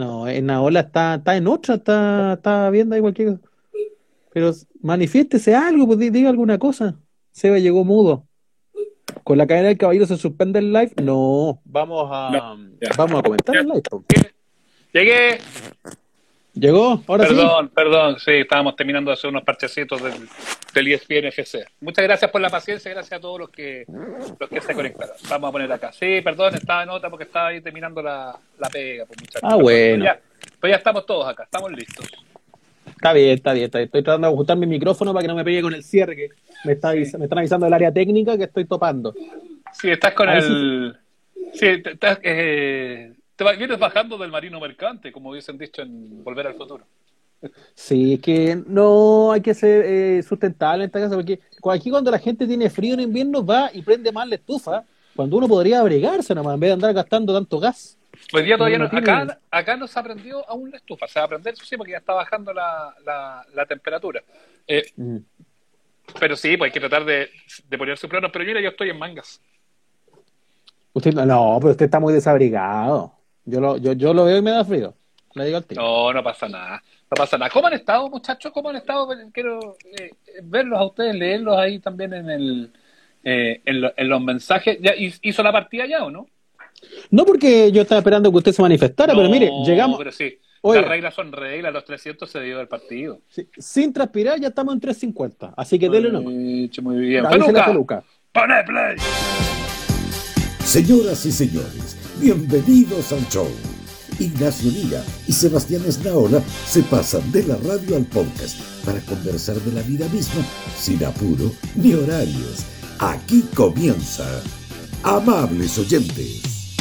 No, en la ola está, está en otra, está, está viendo ahí cualquier cosa. Pero manifiéstese algo, pues diga alguna cosa. Seba llegó mudo. Con la cadena del caballero se suspende el live. No, vamos a, vamos a comentar el live. Llegué. ¿Llegó? Ahora perdón, sí. Perdón, sí, estábamos terminando de hacer unos parchecitos del, del ESPN FC. Muchas gracias por la paciencia, gracias a todos los que los que se conectaron. Vamos a poner acá. Sí, perdón, estaba en otra porque estaba ahí terminando la, la pega. Pues, ah, bueno. Pero ya, pero ya estamos todos acá, estamos listos. Está bien, está bien, está bien. Estoy tratando de ajustar mi micrófono para que no me pegue con el cierre, que me, está, me están avisando del área técnica que estoy topando. Sí, estás con el... Sí, estás, eh, te vienes bajando del marino mercante, como hubiesen dicho en Volver al Futuro. Sí, es que no hay que ser eh, sustentable en esta casa, porque aquí cuando la gente tiene frío en invierno va y prende más la estufa, cuando uno podría abrigarse nomás, en vez de andar gastando tanto gas. Hoy día todavía no, acá, acá no se aprendió aún la estufa, se va a aprender, eso sí, porque ya está bajando la, la, temperatura. Eh, mm. Pero sí, pues hay que tratar de, de ponerse plano, pero mira, yo estoy en mangas. Usted no, pero usted está muy desabrigado. Yo lo, yo, yo lo veo y me da frío. Le digo al tío. No, no pasa nada. No pasa nada. ¿Cómo han estado, muchachos? ¿Cómo han estado? Quiero eh, verlos a ustedes, leerlos ahí también en el eh, en, los mensajes. ¿Ya ¿Hizo la partida ya o no? No, porque yo estaba esperando que usted se manifestara, pero mire, llegamos. Pero sí. Las reglas son reglas, los 300 se dio el partido. sin transpirar ya estamos en 350, así que denle nomás. Muy bien. Peluca. Pone play. Señoras y señores, bienvenidos al show. Ignacio Lira y Sebastián Esnaola se pasan de la radio al podcast para conversar de la vida misma sin apuro ni horarios. Aquí comienza. Amables oyentes.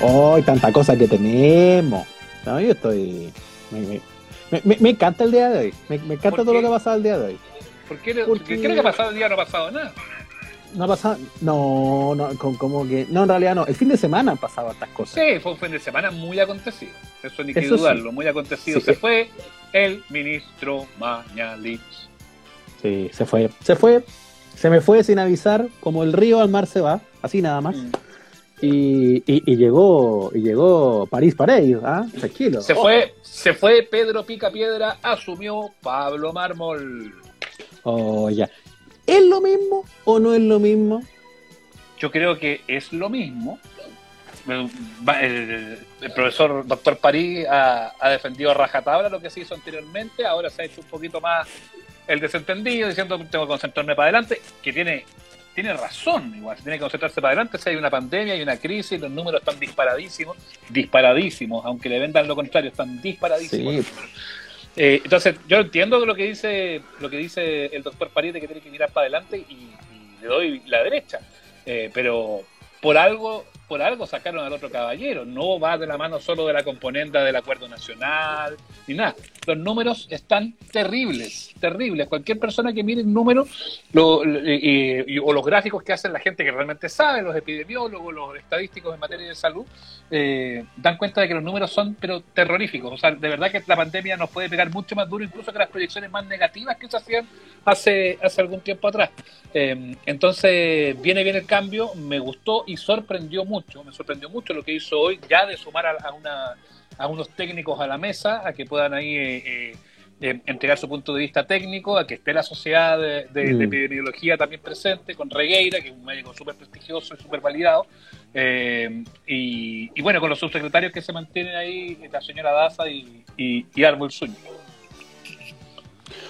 Hoy tanta cosa que tenemos. No, yo estoy. Me, encanta el día de hoy. Me, encanta todo lo que ha pasado el día de hoy. ¿Por qué, Porque... creo que ha pasado el día no ha pasado nada? No ha pasado, no, no, como que, no, en realidad no, el fin de semana han pasado estas cosas. Sí, fue un fin de semana muy acontecido, eso ni que dudarlo, muy acontecido. se fue el ministro Mañalich. Sí, se fue, se fue, se me fue sin avisar, como el río al mar se va, así nada más. Mm. Y, y, llegó y llegó París para ellos, ¿ah? Tranquilo. Se fue, se fue Pedro Pica Piedra, asumió Pablo Mármol. Oh, ya. ¿Es lo mismo o no es lo mismo? Yo creo que es lo mismo. El, profesor doctor París ha, defendido a rajatabla lo que se hizo anteriormente, ahora se ha hecho un poquito más el desentendido, diciendo que tengo que concentrarme para adelante, que tiene, tiene razón, igual, tiene que concentrarse para adelante, si hay una pandemia, hay una crisis, los números están disparadísimos, disparadísimos, aunque le vendan lo contrario, están disparadísimos. Eh, entonces, yo entiendo lo que dice lo que dice el doctor París de que tiene que mirar para adelante y, le doy la derecha. Eh, pero por algo por algo sacaron al otro caballero. No va de la mano solo de la componente del acuerdo nacional, ni nada. Los números están terribles, terribles. Cualquier persona que mire el número o los gráficos que hacen la gente que realmente sabe, los epidemiólogos, los estadísticos en materia de salud, eh, dan cuenta de que los números son pero terroríficos. O sea, de verdad que la pandemia nos puede pegar mucho más duro incluso que las proyecciones más negativas que se hacían hace, hace algún tiempo atrás. Eh, entonces, viene bien el cambio, me gustó y sorprendió mucho me sorprendió mucho lo que hizo hoy, ya de sumar a, una, a unos técnicos a la mesa, a que puedan ahí eh, eh, entregar su punto de vista técnico, a que esté la sociedad de, mm. epidemiología también presente, con Regueira, que es un médico súper prestigioso y súper validado, eh, y, bueno, con los subsecretarios que se mantienen ahí, la señora Daza y, y, y Árbol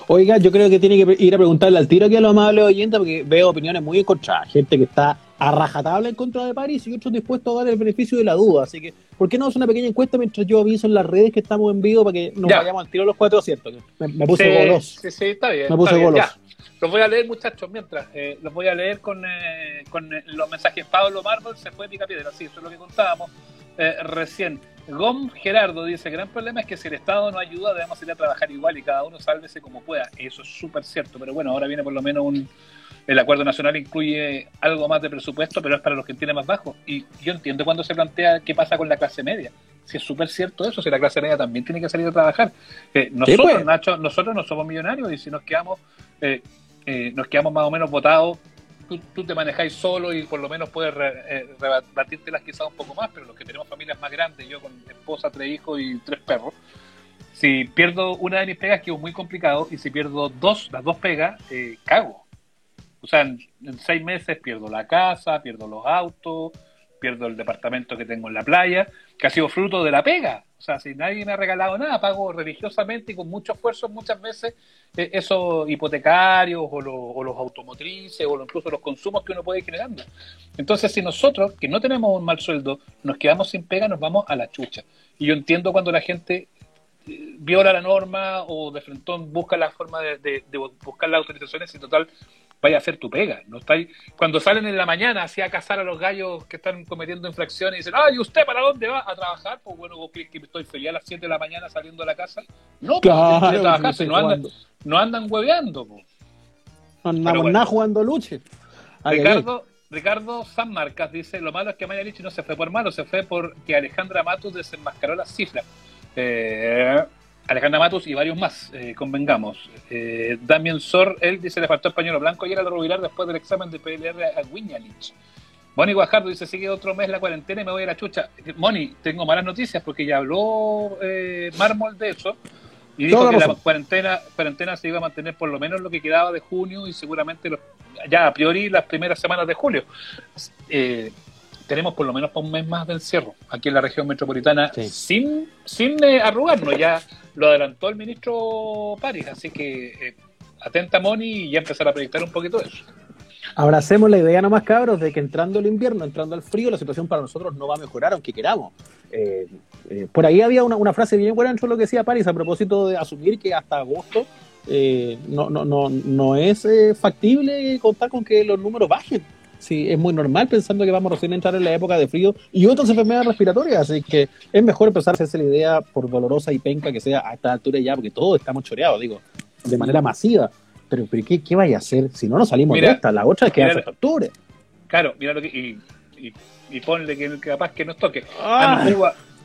Oiga, yo creo que tiene que ir a preguntarle al tiro aquí a los amables oyentes porque veo opiniones muy encontradas. Gente que está a rajatabla en contra de París y otros dispuestos a dar el beneficio de la duda. Así que, ¿por qué no hacer una pequeña encuesta mientras yo aviso en las redes que estamos en vivo para que nos vayamos al tiro los 400? Me, me puse sí, goloso. Sí, sí, está bien. Me puse goloso. Los voy a leer, muchachos, mientras. Eh, los voy a leer con, eh, con eh, los mensajes. Pablo Mármol se fue pica piedra. Sí, eso es lo que contábamos recién. Gom Gerardo dice, el gran problema es que si el Estado no ayuda debemos ir a trabajar igual y cada uno sálvese como pueda. Eso es súper cierto, pero bueno, ahora viene por lo menos un... El acuerdo nacional incluye algo más de presupuesto, pero es para los que tienen más bajo. Y yo entiendo cuando se plantea qué pasa con la clase media. Si es súper cierto eso, si la clase media también tiene que salir a trabajar. nosotros, pues. Nacho, nosotros no somos millonarios y si nos quedamos, eh, eh, nos quedamos más o menos votados tú, te manejáis solo y por lo menos puedes eh, las quizás un poco más, pero los que tenemos familias más grandes, yo con esposa, tres hijos y tres perros, si pierdo una de mis pegas, que es muy complicado, y si pierdo dos, las dos pegas, eh, cago. O sea, en, seis meses pierdo la casa, pierdo los autos, pierdo el departamento que tengo en la playa, que ha sido fruto de la pega. O sea, si nadie me ha regalado nada, pago religiosamente y con mucho esfuerzo muchas veces eh, esos hipotecarios o, o, los automotrices o incluso los consumos que uno puede ir. Entonces, si nosotros, que no tenemos un mal sueldo, nos quedamos sin pega, nos vamos a la chucha. Y yo entiendo cuando la gente viola la norma o de frente busca la forma de, buscar las autorizaciones y total vaya a hacer tu pega. No está Cuando salen en la mañana así a cazar a los gallos que están cometiendo infracciones y dicen, ay, ¿usted para dónde va a trabajar? Pues bueno, vos crees que estoy feliz a las 7 de la mañana saliendo de la casa. No, pues, no, andan, no andan hueveando. No andamos nada jugando luche. Ricardo, Ricardo San Marcas dice, lo malo es que Maya no se fue por malo, se fue porque Alejandra Matus desenmascaró las cifras. Eh, Alejandra Matus y varios más, eh, convengamos. Eh, Damien Sor, él dice, le faltó español blanco y era de rubilar después del examen de PLR a Wiñanich. Moni Guajardo dice, sigue otro mes la cuarentena y me voy a la chucha. Moni, tengo malas noticias porque ya habló eh, Mármol de eso y dijo que la cuarentena, cuarentena se iba a mantener por lo menos lo que quedaba de junio y seguramente ya a priori las primeras semanas de julio. Eh, tenemos por lo menos para un mes más de encierro aquí en la región metropolitana sin, sin eh, arrugarnos. Ya lo adelantó el ministro París, así que eh, atenta Moni y ya empezar a proyectar un poquito eso. Abracemos la idea nomás, cabros, de que entrando el invierno, entrando al frío, la situación para nosotros no va a mejorar, aunque queramos. Eh, por ahí había una, frase bien buena en lo que decía París a propósito de asumir que hasta agosto no, no, no, no es factible contar con que los números bajen sí, es muy normal pensando que vamos recién a entrar en la época de frío y otras enfermedades respiratorias, así que es mejor empezar a hacerse la idea, por dolorosa y penca que sea a esta altura ya, porque todos estamos choreados, digo, de manera masiva. Pero, pero ¿qué, ¿qué vaya a hacer si no nos salimos de esta? La otra es que hace octubre. Claro, mira lo que. Y, y, ponle que capaz que nos toque. Ah.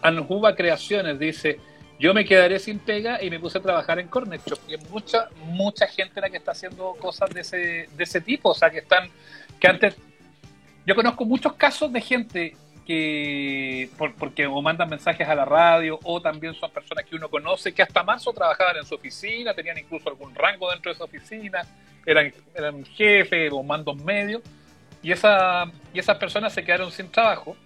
Anjuba Creaciones dice: Yo me quedaré sin pega y me puse a trabajar en Cornet Y hay mucha, mucha gente la que está haciendo cosas de ese, de ese tipo, o sea, que están que antes yo conozco muchos casos de gente que, porque o mandan mensajes a la radio, o también son personas que uno conoce, que hasta marzo trabajaban en su oficina, tenían incluso algún rango dentro de esa oficina, eran, eran jefes o mandos medios, y, esa, y esas personas se quedaron sin trabajo,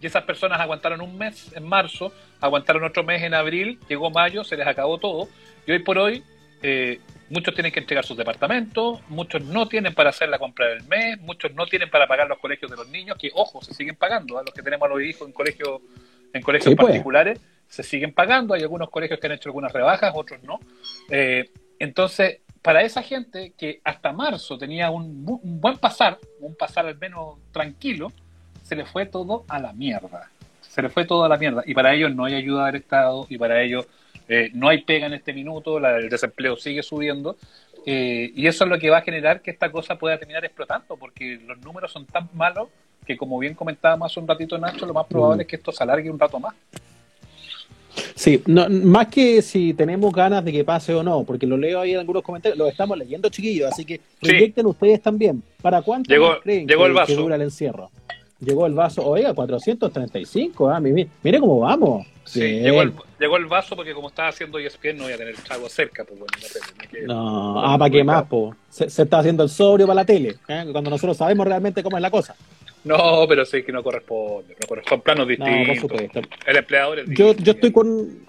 y esas personas aguantaron un mes en marzo, aguantaron otro mes en abril, llegó mayo, se les acabó todo, y hoy por hoy eh, muchos tienen que entregar sus departamentos, muchos no tienen para hacer la compra del mes, muchos no tienen para pagar los colegios de los niños, que ojo, se siguen pagando, a los que tenemos a los hijos en colegios en colegios pues. particulares, se siguen pagando, hay algunos colegios que han hecho algunas rebajas, otros no. Eh, entonces, para esa gente que hasta marzo tenía un, un, buen pasar, un pasar al menos tranquilo, se le fue todo a la mierda. Se le fue todo a la mierda. Y para ellos no hay ayuda del Estado y para ellos eh, no hay pega en este minuto, el desempleo sigue subiendo, eh, y eso es lo que va a generar que esta cosa pueda terminar explotando, porque los números son tan malos que, como bien comentábamos hace un ratito Nacho, lo más probable mm. es que esto se alargue un rato más. Sí, no, más que si tenemos ganas de que pase o no, porque lo leo ahí en algunos comentarios, lo estamos leyendo chiquillos, así que proyecten ustedes también. ¿Para cuánto creen que, que, dura el encierro? Llegó el vaso, oiga, 435, ah, mire, cómo vamos. Sí, llegó el, llegó el, vaso porque como estaba haciendo ESPN no voy a tener el trago cerca, pues bueno, no, ah, ¿para qué más, po? Se, está haciendo el sobrio para la tele, ¿eh? cuando nosotros sabemos realmente cómo es la cosa. No, pero sí que no corresponde, no corresponde, planos distintos. el empleador es yo, yo estoy con,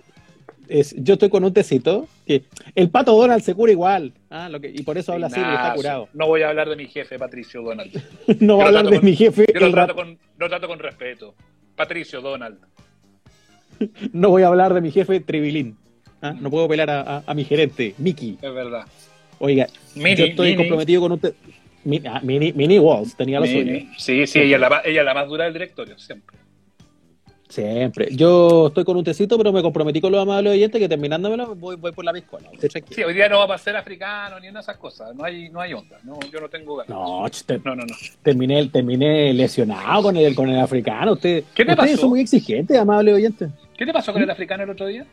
yo estoy con un tecito que el pato Donald se cura igual. ¿ah? Lo que, y por eso habla así, está curado. No voy a hablar de mi jefe, Patricio Donald. no voy a hablar de mi jefe. Yo lo trato, con, lo trato con respeto. Patricio Donald. no voy a hablar de mi jefe, Tribilín. ¿ah? No puedo pelar a, a, mi gerente, Mickey. Es verdad. Oiga, yo estoy comprometido con usted. Ah, mini, mini, Walls tenía lo suyo. Sí, sí, ella es, la, ella es la más dura del directorio, siempre. Siempre. Yo estoy con un tecito, pero me comprometí con los amables oyentes que terminándomelo voy, voy por la piscola. Sí, hoy día no va a pasar africano ni en esas cosas. No hay, no hay onda. No, yo no tengo ganas. No, no, no, no. Terminé, terminé lesionado con el, con el africano. Usted, ¿Qué te ustedes son muy exigentes, amables oyentes. ¿Qué te pasó con el africano el otro día?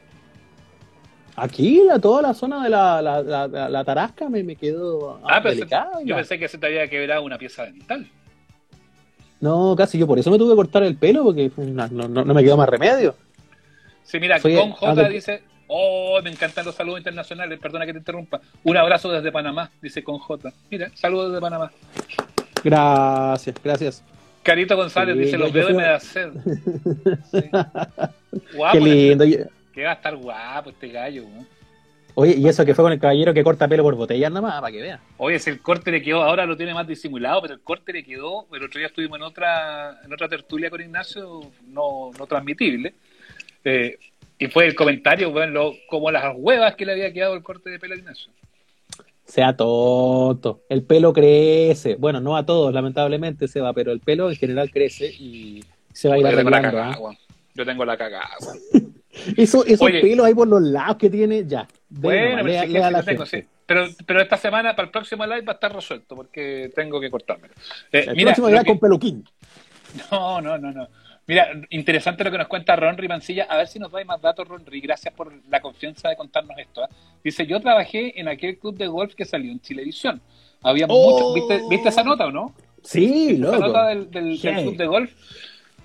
Aquí, la, toda la zona de la, la, la, la tarasca me, me quedó Ah, pero delicada. se- yo pensé que se te había quebrado una pieza dental. No, casi yo por eso me tuve que cortar el pelo porque no, no, no me quedó más remedio. Sí, mira, Soy- con J ah, dice, oh, me encantan los saludos internacionales, perdona que te interrumpa. Un abrazo desde Panamá, dice con J. Mira, saludos desde Panamá. Gracias, gracias. Carito González Sí, dice, los veo y me da sed. Sí. Guapo, Qué lindo. Y- Que va a estar guapo este gallo, weón. Oye, y eso que fue con el caballero que corta pelo por botella nada más, para que vean. Oye, si el corte le quedó, ahora lo tiene más disimulado, pero el corte le quedó, el otro día estuvimos en otra, en otra tertulia con Ignacio, no, no transmitible, eh, y fue el comentario, bueno, lo- como las huevas que le había quedado el corte de pelo a Ignacio. Sea tonto. El pelo crece. Bueno, no a todos, lamentablemente se va, pero el pelo en general crece y se va a ir Yo tengo la arreglando. cagada, ¿ah? Yo tengo la cagada. Eso, esos Oye. pelos ahí por los lados que tiene, ya. Bueno, pero sí la tengo, sí. Pero, pero esta semana, para el próximo live, va a estar resuelto, porque tengo que cortármelo. Eh, El mira, próximo que- con peluquín. No, no, no, no. Mira, interesante lo que nos cuenta Ronry Mancilla. A ver si nos da más datos, Ronry. Gracias por la confianza de contarnos esto. ¿eh? Dice, yo trabajé en aquel club de golf que salió en Chilevisión. Había Oh. muchos... ¿Viste, ¿Viste esa nota o no? Sí, Esa loco. nota del, del- club de golf.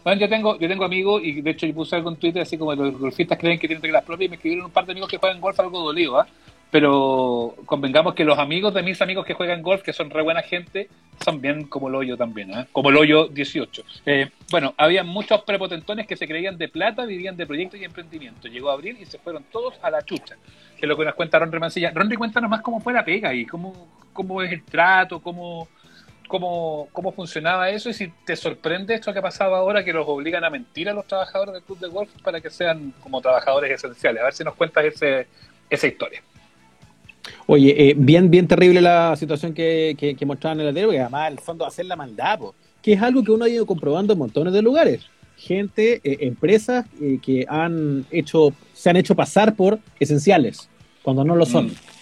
Bueno, yo tengo, yo tengo amigos y de hecho yo puse algo en Twitter así como los golfistas creen que tienen reglas propias y me escribieron un par de amigos que juegan golf algo dolido, ¿ah? Pero convengamos que los amigos de mis amigos que juegan golf, que son re buena gente, son bien como el hoyo también, ¿ah? Como el hoyo 18. Eh, bueno, había muchos prepotentones que se creían de plata, vivían de proyectos y emprendimiento. Llegó abril y se fueron todos a la chucha. Que es lo que nos cuenta Ronry Mancilla. Ronry, cuéntanos más cómo fue la pega y cómo, cómo es el trato, cómo, cómo, cómo funcionaba eso y si te sorprende esto que ha pasado ahora que los obligan a mentir a los trabajadores del club de golf para que sean como trabajadores esenciales. A ver si nos cuentas ese, esa historia. Oye, eh, bien, bien terrible la situación que, que, que mostraban en el diario, porque además, el fondo, hacer la maldad, po, que es algo que uno ha ido comprobando en montones de lugares. Gente, eh, empresas eh, que han hecho, se han hecho pasar por esenciales, cuando no lo son. Mm.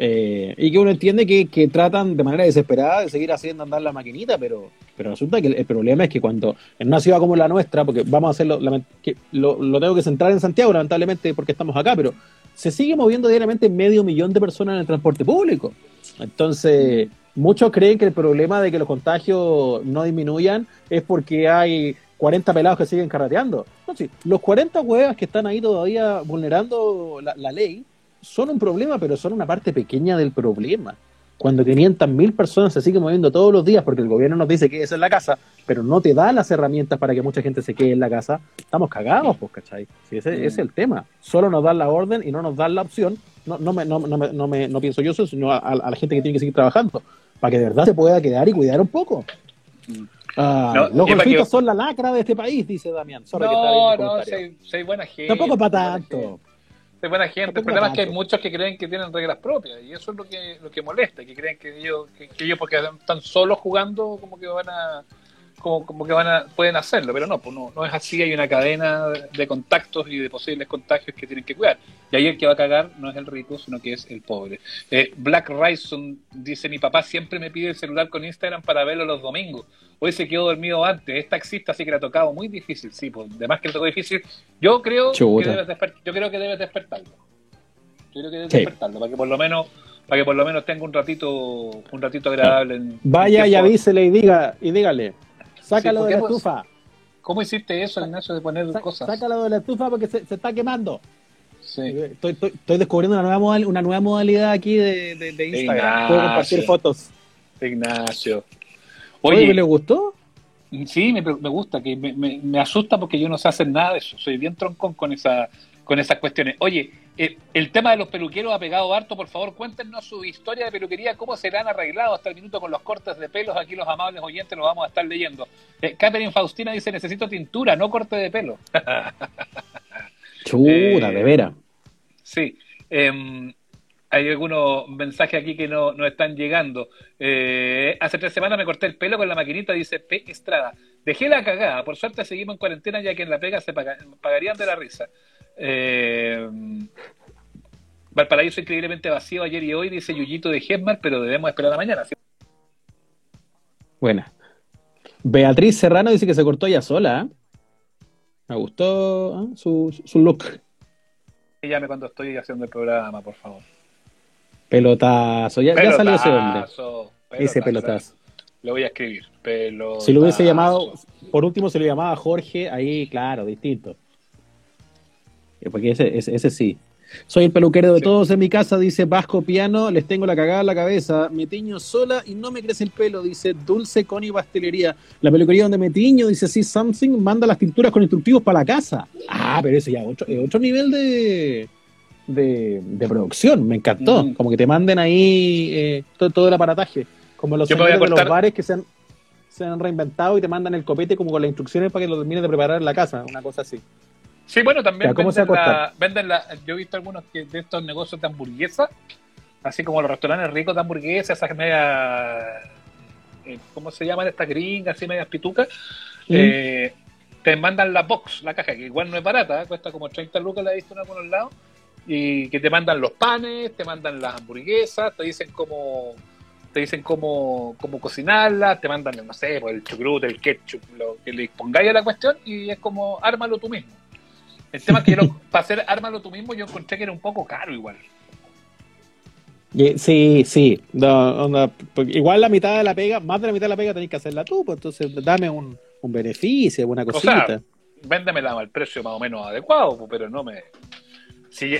Eh, y que uno entiende que, que tratan de manera desesperada de seguir haciendo andar la maquinita, pero, pero resulta que el, problema es que cuando en una ciudad como la nuestra, porque vamos a hacerlo, que lo, tengo que centrar en Santiago, lamentablemente, porque estamos acá, pero se sigue moviendo diariamente medio millón de personas en el transporte público. Entonces, muchos creen que el problema de que los contagios no disminuyan es porque hay 40 pelados que siguen carreteando. Sí, los 40 huevas que están ahí todavía vulnerando la, la ley son un problema, pero son una parte pequeña del problema. Cuando 500.000 personas se siguen moviendo todos los días porque el gobierno nos dice que es en la casa, pero no te da las herramientas para que mucha gente se quede en la casa, estamos cagados, pues, ¿cachai? Sí, ese, ese es el tema. Solo nos dan la orden y no nos dan la opción. No, no, me, no, no, me- no, me- no pienso yo eso, sino a, a la gente que tiene que seguir trabajando, para que de verdad se pueda quedar y cuidar un poco. Ah, No, los golfistas que- son la lacra de este país, dice Damián. Sorry No, no, soy, soy buena gente. Tampoco para tanto. Soy buena gente. El problema es que hay muchos que creen que tienen reglas propias y eso es lo que, lo que molesta, que creen que ellos, que, que ellos porque están solos jugando como que van a como, como que van a, pueden hacerlo, pero no, pues no, no es así, hay una cadena de contactos y de posibles contagios que tienen que cuidar. Y ahí el que va a cagar no es el rico, sino que es el pobre. Eh, Black Ryson dice, mi papá siempre me pide el celular con Instagram para verlo los domingos. Hoy se quedó dormido antes, es taxista, así que le ha tocado muy difícil, sí, pues, además que le tocó difícil. Yo creo, que debes, yo creo que debes despertarlo. Yo creo que debes Sí. despertarlo, para que por lo menos para que por lo menos tenga un ratito un ratito agradable. en- Vaya en y avísele y diga y dígale, sácalo ¿por de la estufa, ¿Cómo hiciste eso, Ignacio, de poner Sa- cosas? sácalo de la estufa porque se, se está quemando. Sí. Estoy, estoy- estoy descubriendo una nueva, modal- una nueva modalidad aquí de, de- de Instagram. Ignacio. Puedo compartir fotos. Ignacio. Oye, Oye, ¿le gustó? sí, me, me gusta, que me, me- me asusta porque yo no sé hacer nada de eso. Soy bien troncón con esa con esas cuestiones. Oye, eh, el tema de los peluqueros ha pegado harto, por favor, cuéntenos su historia de peluquería, cómo se la han arreglado hasta el minuto con los cortes de pelos. Aquí los amables oyentes los vamos a estar leyendo. Eh, Catherine Faustina dice, necesito tintura, no corte de pelo. Chuta, Eh, de veras. Sí. em, hay algunos mensajes aquí que no, no están llegando. Eh, hace tres semanas me corté el pelo con la maquinita, dice P. Estrada. Dejé la cagada. Por suerte seguimos en cuarentena ya que en la pega se paga- pagarían de la risa. Eh, Valparaíso increíblemente vacío ayer y hoy, dice Yuyito de Gesmar, pero debemos esperar a mañana. ¿sí? Buena. Beatriz Serrano dice que se cortó ella sola. ¿eh? Me gustó ¿eh? su, su look. llame cuando estoy haciendo el programa, por favor. Pelotazo, ya, ya salió ese hombre. Pelotazo, Ese pelotazo. Lo voy a escribir. Pelotazo. Si lo hubiese llamado, por último se lo llamaba Jorge, ahí claro, distinto. Eh, Porque ese, ese, ese sí. Soy el peluquero de Sí. todos en mi casa, dice Vasco Piano, les tengo la cagada en la cabeza, me tiño sola y no me crece el pelo, dice Dulce Connie Pastelería. La peluquería donde me tiño, dice sí, Something, manda las tinturas con instructivos para la casa. Ah, pero ese ya es otro, otro nivel de, de, de producción, me encantó. Mm. Como que te manden ahí eh, todo, todo el aparataje. Como los de los bares que se han, se han reinventado y te mandan el copete como con las instrucciones para que lo termines de preparar en la casa, una cosa así. Sí, bueno, también ¿cómo se venden, a la, venden la. Yo he visto algunos que, de estos negocios de hamburguesa, así como los restaurantes ricos de hamburguesa, esas medias. eh, ¿Cómo se llaman estas gringas, así medias pitucas? Eh, te mandan la box, la caja, que igual no es barata, ¿eh? cuesta como 30 lucas, la he visto en algunos lados. Y que te mandan los panes, te mandan las hamburguesas, te dicen cómo. Te dicen cómo, cómo cocinarlas, te mandan, no sé, pues, el chucrut, el ketchup, lo que le pongáis a la cuestión, y es como, ármalo tú mismo. El tema es que yo lo- para hacer ármalo tú mismo yo encontré que era un poco caro igual. Sí, sí. No, porque igual la mitad de la pega, más de la mitad de la pega tenés que hacerla tú, pues entonces dame un, un beneficio, una sea, cosita. Véndemela al precio más o menos adecuado, pues, pero no me... Si,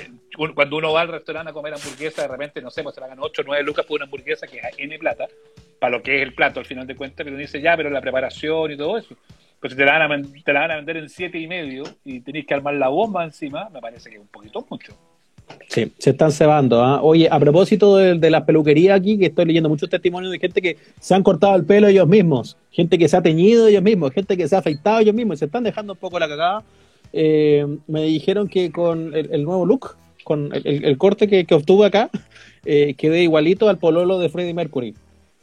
cuando uno va al restaurante a comer hamburguesa, de repente, no sé, pues se pagan 8 o 9 lucas por una hamburguesa que es N plata, para lo que es el plato al final de cuentas, pero uno dice ya, pero la preparación y todo eso. Pues si te la van a, ven- te la van a vender en siete y medio y tenés que armar la bomba encima, me parece que es un poquito mucho. Sí, se están cebando. ¿ah? Oye, a propósito de, de la peluquería aquí, que estoy leyendo muchos testimonios de gente que se han cortado el pelo ellos mismos, gente que se ha teñido ellos mismos, gente que se ha afeitado ellos mismos y se están dejando un poco la cagada. Eh, me dijeron que con el, el nuevo look, con el, el- el corte que, que obtuve acá, eh, quedé igualito al pololo de Freddie Mercury.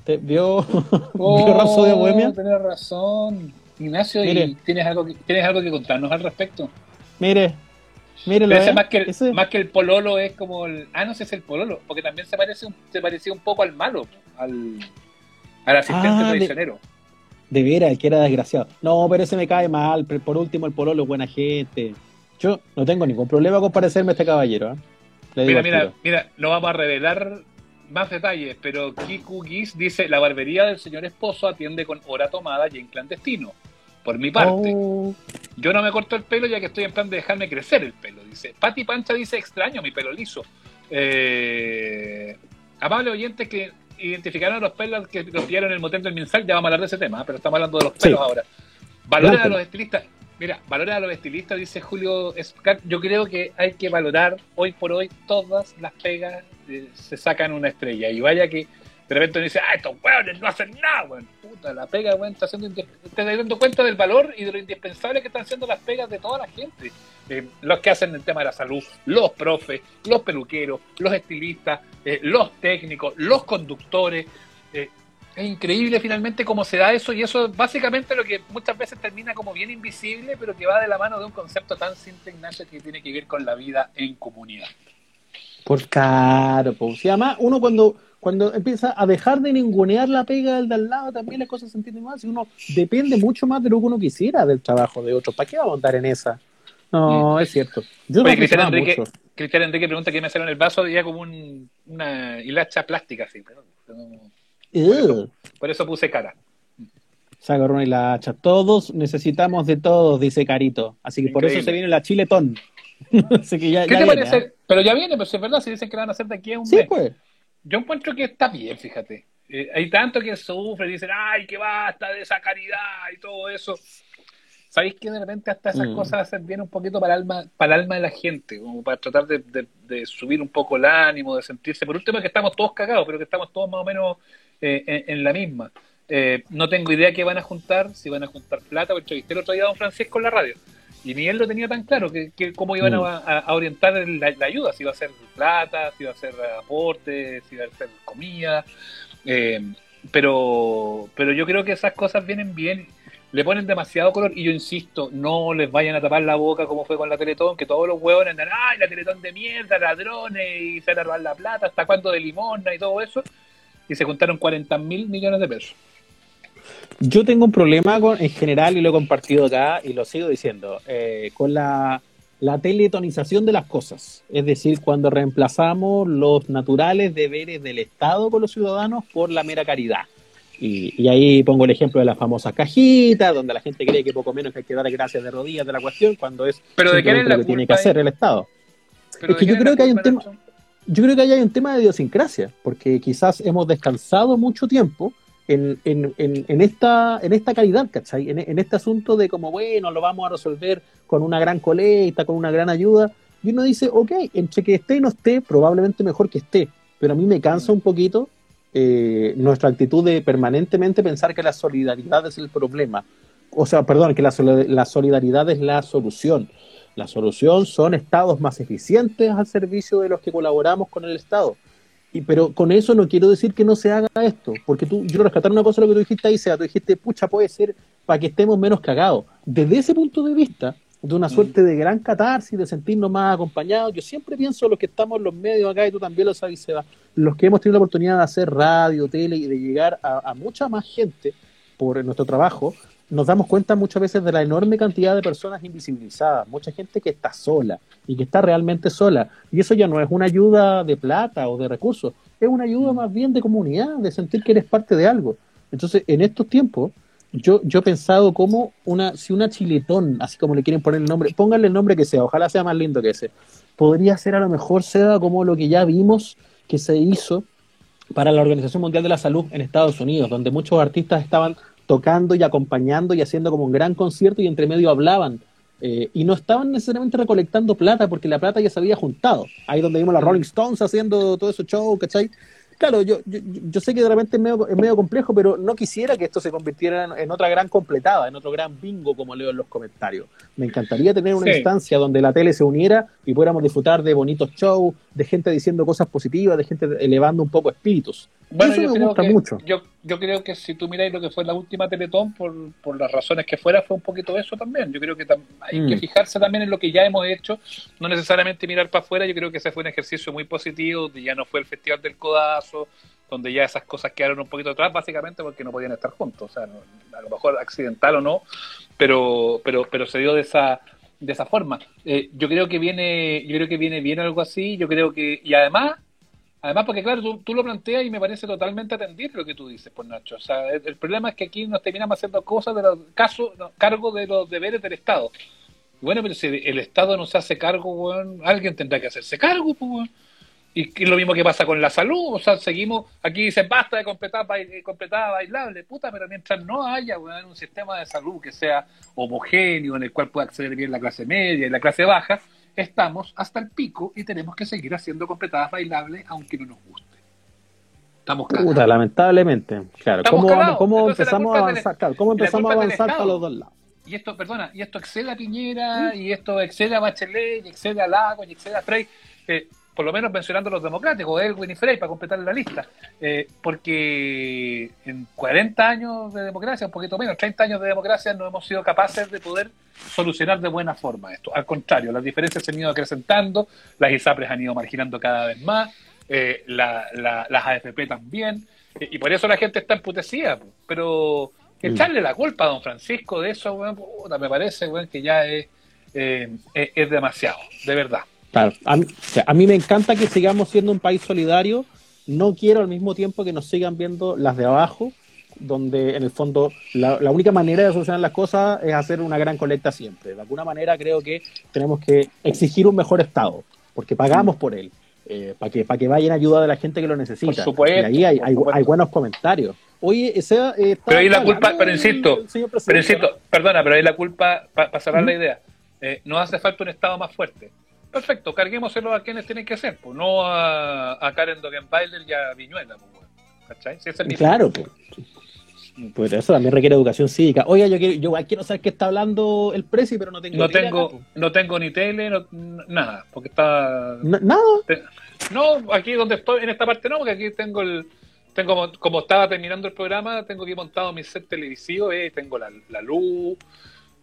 ¿Te- ¿Vio, ¿vio Rhapsody de Bohemia? Oh, razón. Ignacio, ¿y Mire. tienes algo, que, ¿tienes algo que contarnos al respecto? Mire. Pero ese ¿eh? más, que el, Ese- más que el pololo es como el. Ah, no sé, es el pololo. Porque también se parece un, se parecía un poco al malo, al, al asistente Ah, de- traicionero. De veras, el que era desgraciado. No, pero ese me cae mal. pero Por último, el pololo es buena gente. Yo no tengo ningún problema con parecerme a este caballero. ¿eh? Mira, mira, mira, no vamos a revelar más detalles, pero Kiku Gis dice: La barbería del señor esposo atiende con hora tomada y en clandestino. Por mi parte, Oh, yo no me corto el pelo ya que estoy en plan de dejarme crecer el pelo. Dice Pati Pancha dice: Extraño mi pelo liso. Eh, amables oyentes que identificaron los pelos que los pillaron en el motel del Minsal, ya vamos a hablar de ese tema, ¿eh? pero estamos hablando de los Sí. pelos ahora. Valores a los estilistas. Mira, valores a los estilistas, dice Julio Escar. Yo creo que hay que valorar hoy por hoy todas las pegas eh, se sacan una estrella. Y vaya que de repente uno dice, ah, estos hueones no hacen nada, weón. Puta, la pega, weón, está haciendo te das dando cuenta del valor y de lo indispensable que están haciendo las pegas de toda la gente. Eh, los que hacen el tema de la salud, los profes, los peluqueros, los estilistas, eh, los técnicos, los conductores. Eh, es increíble finalmente cómo se da eso y eso es básicamente lo que muchas veces termina como bien invisible, pero que va de la mano de un concepto tan simple, Ignacio, que tiene que ver con la vida en comunidad. por caro, pues. Y además, uno cuando, cuando empieza a dejar de ningunear la pega del de al lado, también las cosas se entienden más. Y uno depende mucho más de lo que uno quisiera del trabajo de otros. ¿Para qué vamos a andar en esa? No, es cierto. Yo no Oye, Cristian Enrique. Cristian Enrique pregunta qué me salió en el vaso, ya como un- una hilacha plástica así, pero por eso puse cara. Se agarró una hilacha. Todos necesitamos de todos, dice Carito. Así que por eso se viene la chiletón. Así que ya, ¿Qué ya te viene, parece? ¿eh? Pero ya viene, pero si es verdad, si dicen que la van a hacer de aquí a un Sí, mes. pues. Yo encuentro que está bien, fíjate. Eh, hay tanto que sufre, dicen, ay, que basta de esa caridad y todo eso. ¿Sabéis que de repente hasta esas Mm. cosas hacen bien un poquito para el alma, para el alma de la gente? Como para tratar de, de- de subir un poco el ánimo, de sentirse. Por último, que estamos todos cagados, pero que estamos todos más o menos eh, en, en la misma. Eh, no tengo idea qué van a juntar, si van a juntar plata, porque entrevisté el otro día a don Francisco en la radio. Y ni él lo tenía tan claro, que, que cómo iban Mm. a, a- a orientar la, la ayuda, si iba a ser plata, si iba a ser aporte, si iba a ser comida. Eh, pero, pero yo creo que esas cosas vienen bien, le ponen demasiado color y yo insisto, no les vayan a tapar la boca como fue con la Teletón, que todos los huevos andan, ay, la Teletón de mierda, ladrones, y se van a robar la plata, hasta cuándo de limosna y todo eso, y se juntaron 40 mil millones de pesos. Yo tengo un problema con, en general, y lo he compartido acá, y lo sigo diciendo, eh, con la la teletonización de las cosas, es decir, cuando reemplazamos los naturales deberes del Estado con los ciudadanos por la mera caridad. Y, ahí pongo el ejemplo de las famosas cajitas, donde la gente cree que poco menos que hay que dar gracias de rodillas de la cuestión, cuando es Pero de lo que tiene que hacer el Estado. Es que yo creo que hay un tema, yo creo que ahí hay un tema de idiosincrasia, porque quizás hemos descansado mucho tiempo en, en, en, esta, en esta calidad, ¿cachai? En, este asunto de como, bueno, lo vamos a resolver con una gran colecta, con una gran ayuda. Y uno dice, ok, entre que esté y no esté, probablemente mejor que esté. Pero a mí me cansa un poquito eh, nuestra actitud de permanentemente pensar que la solidaridad es el problema. O sea, perdón, que la, la solidaridad es la solución. La solución son estados más eficientes al servicio de los que colaboramos con el Estado. Y, pero con eso no quiero decir que no se haga esto, porque tú, yo quiero rescatar una cosa de lo que tú dijiste ahí, sea, tú dijiste, pucha, puede ser para que estemos menos cagados. Desde ese punto de vista, de una mm. suerte de gran catarsis, de sentirnos más acompañados, yo siempre pienso los que estamos en los medios acá, y tú también lo sabes, Seba, los que hemos tenido la oportunidad de hacer radio, tele y de llegar a, a mucha más gente por nuestro trabajo, nos damos cuenta muchas veces de la enorme cantidad de personas invisibilizadas, mucha gente que está sola y que está realmente sola. Y eso ya no es una ayuda de plata o de recursos, es una ayuda más bien de comunidad, de sentir que eres parte de algo. Entonces, en estos tiempos, yo, yo he pensado como una, si una chiletón, así como le quieren poner el nombre, pónganle el nombre que sea, ojalá sea más lindo que ese, podría ser a lo mejor seda como lo que ya vimos que se hizo para la Organización Mundial de la Salud en Estados Unidos, donde muchos artistas estaban tocando y acompañando y haciendo como un gran concierto y entre medio hablaban. Eh, y no estaban necesariamente recolectando plata porque la plata ya se había juntado. Ahí donde vimos a Rolling Stones haciendo todo ese show, ¿cachai? Claro, yo, yo, yo, sé que de repente es medio, es medio complejo, pero no quisiera que esto se convirtiera en, otra gran completada, en otro gran bingo, como leo en los comentarios. Me encantaría tener una instancia donde la tele se uniera y pudiéramos disfrutar de bonitos shows, de gente diciendo cosas positivas, de gente elevando un poco espíritus. Bueno, Eso yo me gusta mucho. Yo, yo creo que si tú miráis lo que fue la última Teletón, por, por las razones que fuera, fue un poquito eso también. Yo creo que hay que mm. fijarse también en lo que ya hemos hecho, no necesariamente mirar para afuera. Yo creo que ese fue un ejercicio muy positivo, ya no fue el Festival del Codazo, donde ya esas cosas quedaron un poquito atrás, básicamente porque no podían estar juntos. O sea, a lo mejor accidental o no, pero, pero, pero se dio de esa de esa forma. Eh, yo creo que viene, yo creo que viene bien algo así. Yo creo que y además, además porque claro, tú, lo planteas y me parece totalmente atendible lo que tú dices, pues Nacho. O sea, el, problema es que aquí nos terminamos haciendo cosas de los casos, cargo de los deberes del Estado. Bueno, pero si el Estado no se hace cargo, alguien tendrá que hacerse cargo, pues, y, lo mismo que pasa con la salud, o sea, seguimos, aquí dicen basta de completar, eh, completar bailable, puta, pero mientras no haya un sistema de salud que sea homogéneo, en el cual pueda acceder bien la clase media y la clase baja, estamos hasta el pico y tenemos que seguir haciendo completadas bailables aunque no nos guste. Estamos Puta, lamentablemente. Claro, ¿cómo, cómo empezamos a avanzar? ¿Cómo empezamos a avanzar a los dos lados? Y esto, perdona, y esto excede a Piñera, y esto excede a Bachelet, y excede a Lago, y excede a Frey. Eh, por lo menos mencionando a los democráticos, Elwin y Frey, para completar la lista. Eh, porque en 40 años de democracia, un poquito menos, 30 años de democracia, no hemos sido capaces de poder solucionar de buena forma esto. Al contrario, las diferencias se han ido acrecentando, las ISAPRES han ido marginando cada vez más, eh, las AFP también, eh, y por eso la gente está emputecida. Pero mm. echarle la culpa a don Francisco de eso, me parece que ya es, es demasiado, de verdad. Claro, a mí, me encanta que sigamos siendo un país solidario. No quiero al mismo tiempo que nos sigan viendo las de abajo, donde en el fondo la, única manera de solucionar las cosas es hacer una gran colecta siempre. De alguna manera creo que tenemos que exigir un mejor Estado, porque pagamos por él, eh, para que, para que vayan a ayuda de la gente que lo necesita. y ahí hay, hay, buenos comentarios. Oye, ese, eh, pero ahí la culpa, pero insisto, pero insisto, perdona, pero ahí la culpa, para cerrar la idea, eh, no hace falta un Estado más fuerte Perfecto, carguémoselo a quienes tienen que ser, pues no a, a Karen Dogenbailer y a Viñuela, pues, ¿cachai? claro, pues. Pues eso también requiere educación cívica. Oiga, yo quiero, yo quiero saber qué está hablando el precio, pero no tengo No tengo, no tengo ni tele, nada, porque está. ¿Nada? no, aquí donde estoy, en esta parte no, porque aquí tengo el. Tengo, como estaba terminando el programa, tengo aquí montado mi set televisivo, eh, tengo la, la luz,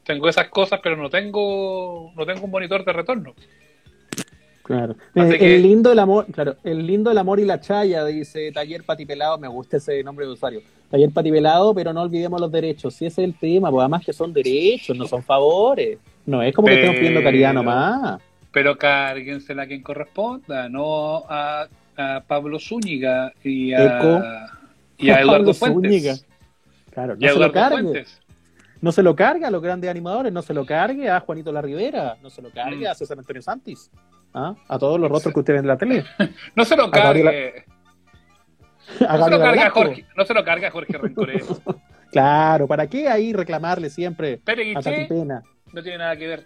tengo esas cosas, pero no tengo, no tengo un monitor de retorno. Claro. El, lindo el amor, claro, el lindo el amor y la chaya, dice Taller Patipelado, me gusta ese nombre de usuario. Taller Patipelado, pero no olvidemos los derechos. Si ese es el tema, pues además que son derechos, no son favores. No es como que estemos pidiendo caridad nomás. Pero cárguensela a quien corresponda, no a, a Pablo Zúñiga y a, y a Eduardo Fuentes. Zúñiga. Claro, no se lo cargue. No se lo cargue a los grandes animadores, no se lo cargue a Juanito La Rivera, no se lo cargue mm. a César Antonio Santis, ¿ah? a todos los rostros que usted ve en la tele. no se lo cargue. A no, se lo carga a Jorge, no se lo carga Jorge claro, ¿para qué ahí reclamarle siempre Pepe a Pena? No tiene nada que ver.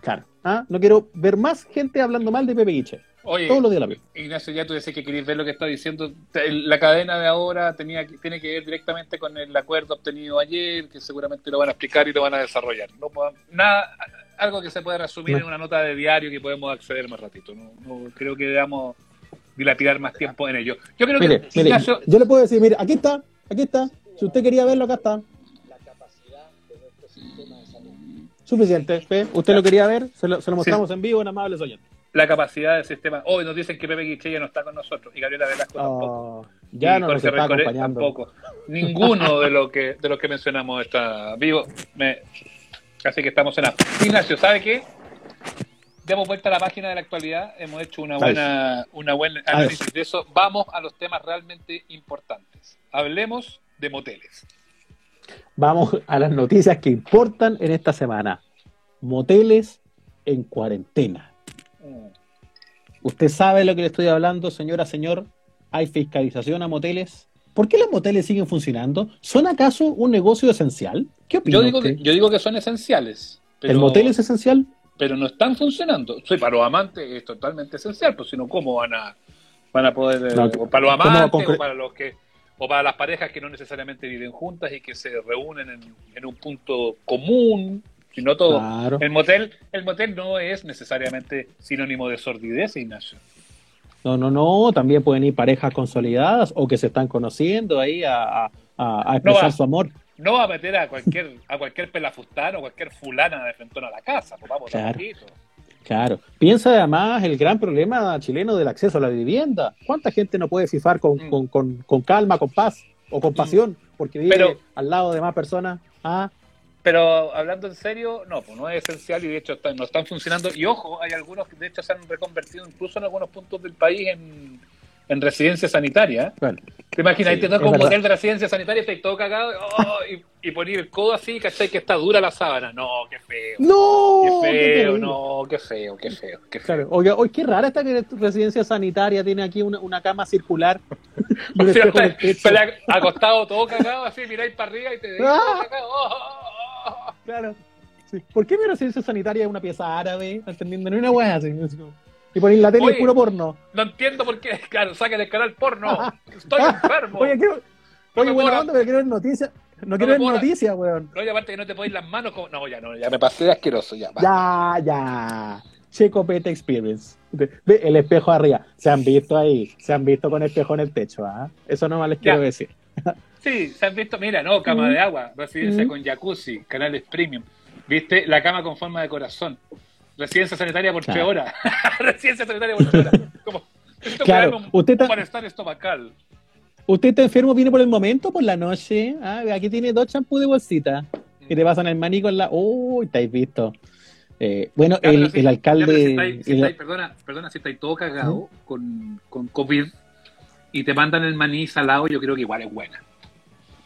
Claro. ¿ah? No quiero ver más gente hablando mal de Pepe Guiche. Oye, Todos los días la Ignacio, ya tú decías que querías ver lo que está diciendo. La cadena de ahora tenía tiene que ver directamente con el acuerdo obtenido ayer, que seguramente lo van a explicar y lo van a desarrollar. No nada, algo que se pueda resumir en una nota de diario que podemos acceder más ratito. No, creo que debamos dilapidar más tiempo en ello. Yo creo que Ignacio... yo le puedo decir, mire, aquí está, aquí está. Si usted quería verlo, acá está. Suficiente, ¿Usted lo quería ver? Se lo, mostramos en vivo en Amables Oyentes la capacidad del sistema. Hoy nos dicen que Pepe Guichella no está con nosotros y Gabriela Velasco oh, tampoco. Ya no nos está acompañando. tampoco. Ninguno de los que de los que mencionamos está vivo. Me... Así que estamos en la... Ignacio, ¿sabe qué? Demos vuelta a la página de la actualidad. Hemos hecho una buena, una buena análisis de eso. Vamos a los temas realmente importantes. Hablemos de moteles. Vamos a las noticias que importan en esta semana. Moteles en cuarentena. Usted sabe lo que le estoy hablando, señora, señor. Hay fiscalización a moteles. ¿Por qué los moteles siguen funcionando? ¿Son acaso un negocio esencial? ¿Qué yo digo, Que, yo digo que son esenciales. ¿El motel es esencial? Pero no están funcionando. Soy para los amantes es totalmente esencial, pues si no, ¿cómo van a, van a poder... Eh, para los amantes o para los que o para las parejas que no necesariamente viven juntas y que se reúnen en, en un punto común sino todo. El motel, el motel no es necesariamente sinónimo de sordidez, Ignacio. No, no, no, también pueden ir parejas consolidadas o que se están conociendo ahí a, expresar su amor. No va a meter a cualquier, a cualquier pelafustano o cualquier fulana de frente a la casa, pues vamos claro. Claro. Piensa además el gran problema chileno del acceso a la vivienda. ¿Cuánta gente no puede fifar con, mm. con, calma, con paz o con mm. pasión porque vive al lado de más personas? Ah, pero hablando en serio, no, pues no es esencial y de hecho no están funcionando. Y ojo, hay algunos que de hecho se han reconvertido incluso en algunos puntos del país en, en residencia sanitaria. Bueno, ¿Te imaginas? te toca un modelo de residencia sanitaria y te todo cagado oh, y, y poner el codo así, ¿cachai? Que está dura la sábana. No, qué feo. No, qué feo, no, qué feo, qué feo. Qué feo. Oiga, hoy qué rara esta que residencia sanitaria tiene aquí una, una cama circular. acostado todo cagado, así, miráis para arriba y te ¡Ah! oh, Claro. ¿Por qué mi residencia sanitaria es una pieza árabe? Entendiendo, no es una weá así. Y poner la tele puro porno. No entiendo por qué. Claro, saquen el canal porno. Estoy enfermo. Oye, quiero, oye buena onda, pero quiero ver noticias. No, quiero ver noticias, weón. No, y aparte que no te podéis las manos como. No, ya no, ya me pasé de asqueroso, ya. Ya, ya. Checo Pete Experience. Ve el espejo arriba. Se han visto ahí. Se han visto con espejo en el techo, ¿ah? Eso no más les quiero decir. Sí, se han visto, mira, no, cama de agua, residencia con jacuzzi, canales premium, viste, la cama con forma de corazón, residencia sanitaria por tres horas, residencia sanitaria por tres horas, como, claro, usted está, para estar estomacal. Usted está enfermo, viene por el momento, por la noche, ah, aquí tiene dos champús de bolsita, y te pasan el maní con la, uy, estáis visto. Eh, bueno, el, el, alcalde. Si estáis, perdona, perdona, si estáis todo cagado con, con COVID y te mandan el maní salado, yo creo que igual es buena.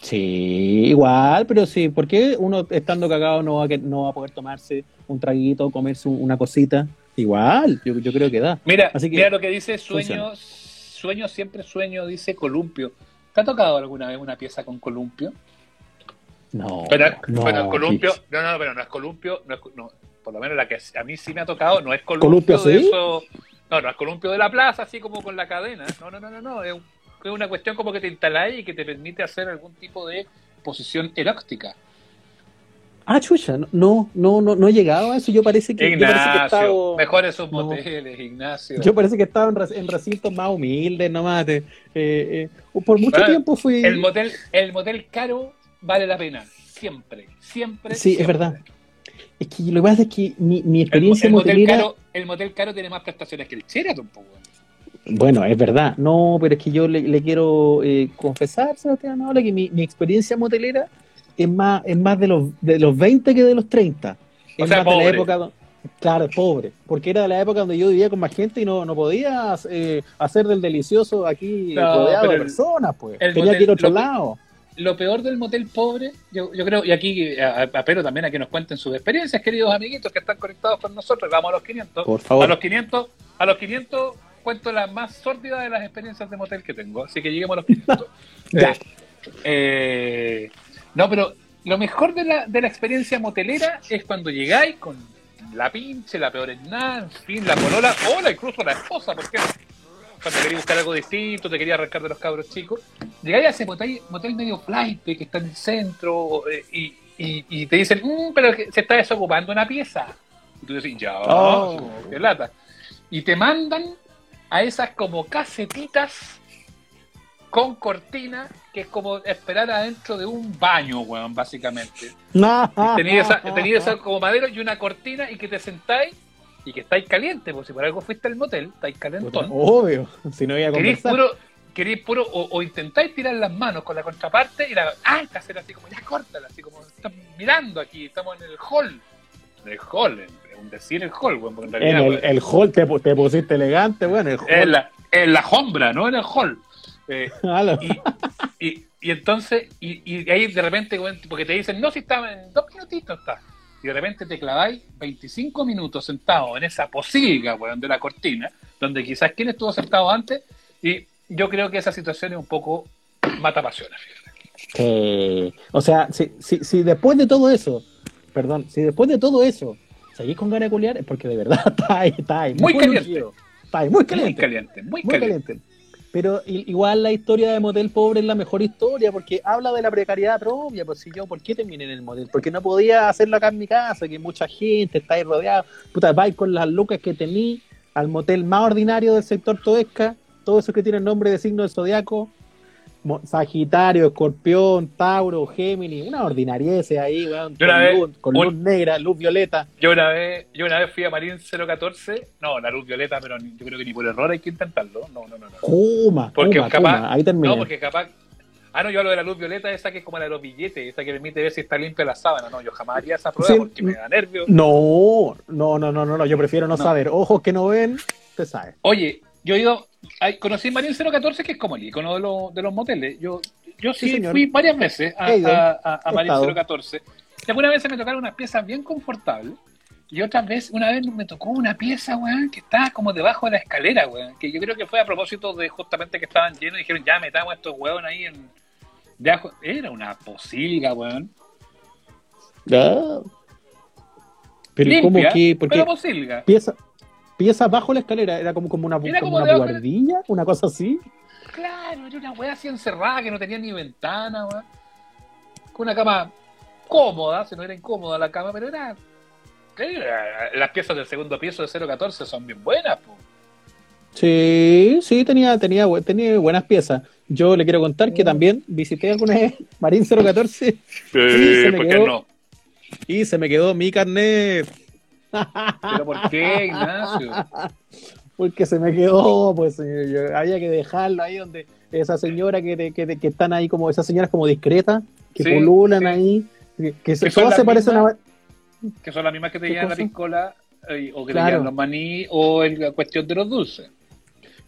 Sí, igual, pero sí, ¿por qué uno estando cagado no va, a, no va a poder tomarse un traguito, comerse una cosita? Igual, yo, yo creo que da. Mira, mira lo que dice sueño, sueño siempre sueño, dice columpio. ¿Te ha tocado alguna vez una pieza con columpio? No. Pero, no, columpio, no, no, pero no es columpio, no, es, no por lo menos la que a mí sí me ha tocado, no es columpio, de eso, no, no es columpio de la plaza, así como con la cadena, no, no, no, no, no, es un es una cuestión como que te instaláis y que te permite hacer algún tipo de posición erótica. Ah, chucha, no, no, no, no he llegado a eso. Yo parece que. Ignacio, yo parece que mejor esos moteles, Ignacio. Yo parece que estaba en, recintos más humildes nomás. Eh, eh, por mucho tiempo fui. El motel, el motel caro vale la pena. Siempre, siempre. Sí, es verdad. Es que lo que pasa es que mi, mi experiencia el, el motel caro, el motel caro tiene más prestaciones que el Sheraton, pues, bueno, es verdad. No, pero es que yo le, quiero eh, confesar, Sebastián que mi, experiencia motelera es más, es más de los, de los 20 que de los 30. Es sea, más de la época. Claro, pobre. Porque era de la época donde yo vivía con más gente y no, no podía eh, hacer del delicioso aquí No, rodeado de personas, pues. Tenía motel- que ir a otro lo- lado. Lo peor del motel pobre, yo, yo creo, y aquí apelo también a que nos cuenten sus experiencias, queridos amiguitos que están conectados con nosotros. Vamos a los 500. Por favor. A los 500, a los 500 cuento la más sórdida de las experiencias de motel que tengo, así que lleguemos a los 500. Ya. Eh, eh, no, pero lo mejor de la, de la experiencia motelera es cuando llegáis con la pinche, la peor en nada, en fin, la polola, o la incluso la esposa, porque cuando quería buscar algo distinto, te quería arrancar de los cabros chicos, llegáis a ese motel, motel medio flight que está en el centro eh, y, y- y te dicen, "Mm, pero se está desocupando una pieza. Y tú decís, ya, Oh. qué lata. Y te mandan a esas como casetitas con cortina, que es como esperar adentro de un baño, weón, básicamente. Tenía esa, tenía esa como madero y una cortina y que te sentáis y que estáis caliente, porque si por algo fuiste al motel, estáis calentón. Obvio. Si no iba a Queréis puro, queréis puro, o, o intentáis tirar las manos con la contraparte y la, ah, hacer así como, ya córtala, así como, están mirando aquí, estamos en el hall. En el hall, en, decir el hall, weón, porque en En realidad el, weón, el hall te, pu- te pusiste elegante, bueno, el hall. en, la, en la sombra, no en el hall. Eh, y, y, y entonces, y, y ahí de repente, weón, porque te dicen, no, si estaba en dos minutitos está. Y de repente te claváis 25 minutos sentado en esa posilga, weón, de la cortina, donde quizás quién estuvo sentado antes, y yo creo que esa situación es un poco mata pasiones. Eh, o sea, si, si, si después de todo eso, perdón, si después de todo eso seguís con ganas de culiar, es porque de verdad está ahí, está ahí. Muy caliente. lucido. Está ahí, muy Muy caliente. caliente, muy, Muy caliente. caliente. Pero igual la historia de Motel Pobre es la mejor historia porque habla de la precariedad propia. Pues si yo, ¿por qué terminé en el motel? Porque no podía hacerlo acá en mi casa, que mucha gente está ahí rodeada. Puta, vais con las lucas que tení al motel más ordinario del sector Toesca, todos esos que tienen nombre de signo del zodiaco. Sagitario, Escorpión, Tauro, Géminis, una ordinariez ahí, weón, Yo una con, vez- luz, con un- luz negra, luz violeta. Yo una vez, yo una vez fui a Marín 014, no, la luz violeta, pero ni- yo creo que ni por error hay que intentarlo. No, no, no. no. Kuma, Porque Kuma, capaz- Kuma, ahí terminé. No, porque capaz. Ah, no, yo hablo de la luz violeta, esa que es como la de los billetes, esa que permite ver si está limpia la sábana. No, yo jamás haría esa prueba Sí. porque me da nervios. No, no, no, no, no, no, yo prefiero no, No. saber. Ojos que no ven, te sabe. Oye, yo he ido. ay, conocí Marín 014, que es como el icono de, los- de los moteles. Yo, yo sí, fui varias veces a, a, a- a Marín estado. 014. Y algunas veces me tocaron unas piezas bien confortables. Y otras veces, una vez me tocó una pieza, weón, que estaba como debajo de la escalera, weón. Que yo creo que fue a propósito de justamente que estaban llenos y dijeron, ya metamos a estos weón ahí en. debajo". Era una posilga, weón. Ah. Pero Limpia, ¿cómo que? Porque pero posilga. pieza, pieza bajo la escalera, era como, como una, como como una buhardilla, una cosa así. Claro, era una weá así encerrada que no tenía ni ventana, weón. Con una cama cómoda, se no era incómoda la cama, pero era. Las piezas del segundo piso de 014 son bien buenas, po. Sí, sí, tenía, tenía, tenía buenas piezas. Yo le quiero contar que también visité alguna vez Marín 014 se me ¿por quedó. qué no? y se me quedó mi carnet. ¿Pero por qué, Ignacio? Porque se me quedó, pues eh, yo- había que dejarlo ahí donde esa señora que, te- que, que están ahí como esas señoras como discretas, que Sí, pululan sí. ahí, que, que se- todas se parecen a... Que son las mismas que te ¿Qué llevan la piscola, eh, o que Claro. te llevan los maní, o el- la cuestión de los dulces.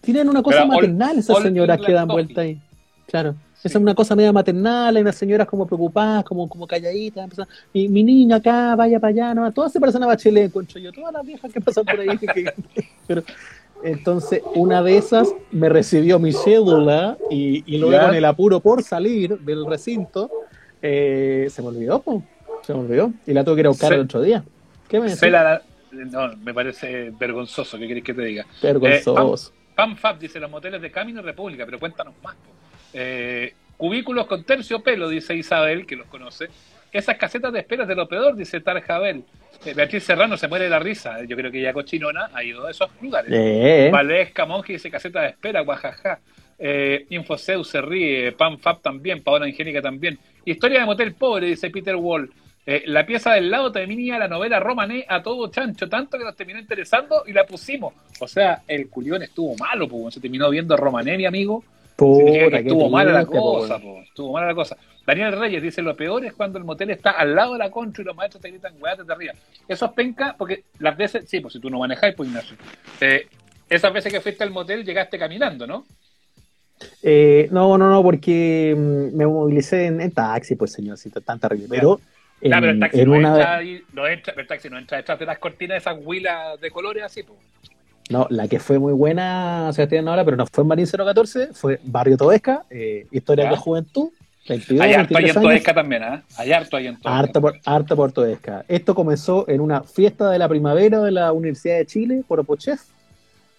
Tienen una cosa Pero all- maternal esas all señoras que dan vuelta ahí. Claro. Esa es una cosa media maternal, hay unas señoras como preocupadas, como, como calladitas. empiezan, Y mi niño acá, vaya para allá, no, todas se parecen a Bachelet, encuentro yo, todas las viejas que pasan por ahí. que- pero, entonces, una de esas me recibió mi cédula y, y luego con el apuro por salir del recinto, eh, se me olvidó, po, se me olvidó. Y la tuve que ir a buscar Se- el otro día. ¿Qué me decís? Se la- no, me parece vergonzoso, ¿qué querés que te diga? Vergonzoso. PamFab dice los moteles de Camino República, pero cuéntanos más. po. Eh, cubículos con terciopelo, dice Isabel, que los conoce. Esas casetas de espera es de lo peor, dice Tarjabel. Eh, Beatriz Serrano se muere de la risa. Yo creo que ya Cochinona ha ido a esos lugares. Eh, Valesca Monge dice caseta de espera, guajaja. Eh, Infoseu se ríe, PamFab también, Paola Angélica también. Historia de motel pobre, dice Peter Wall. Eh, la pieza del lado termina la novela Romané a todo chancho, tanto que nos terminó interesando y la pusimos. O sea, el culión estuvo malo, pues se terminó viendo Romané, mi amigo, Significa que estuvo mala la cosa, po, estuvo mala la cosa. Daniel Reyes dice, lo peor es cuando el motel está al lado de la contra y los maestros te gritan, weá, de arriba. Eso es penca, porque las veces, sí, pues si tú no manejáis, pues Ignacio. Eh, esas veces que fuiste al motel llegaste caminando, ¿no? Eh, no, no, no, porque mm, me movilicé en, taxi, pues señorcito, tan terrible. Pero, en, pero el taxi, no entra ahí, no entra, el taxi no entra detrás de las cortinas de esas huilas de colores así, pues. No, la que fue muy buena, Sebastián ahora, pero no fue en Marín 014, fue Barrio Todesca, eh, Historia de Juventud. 22, hay harto ahí en Todesca también, ¿eh? Hay harto ahí en Todesca. Harto por, harto por Todesca. Esto comenzó en una fiesta de la primavera de la Universidad de Chile, por Opochef,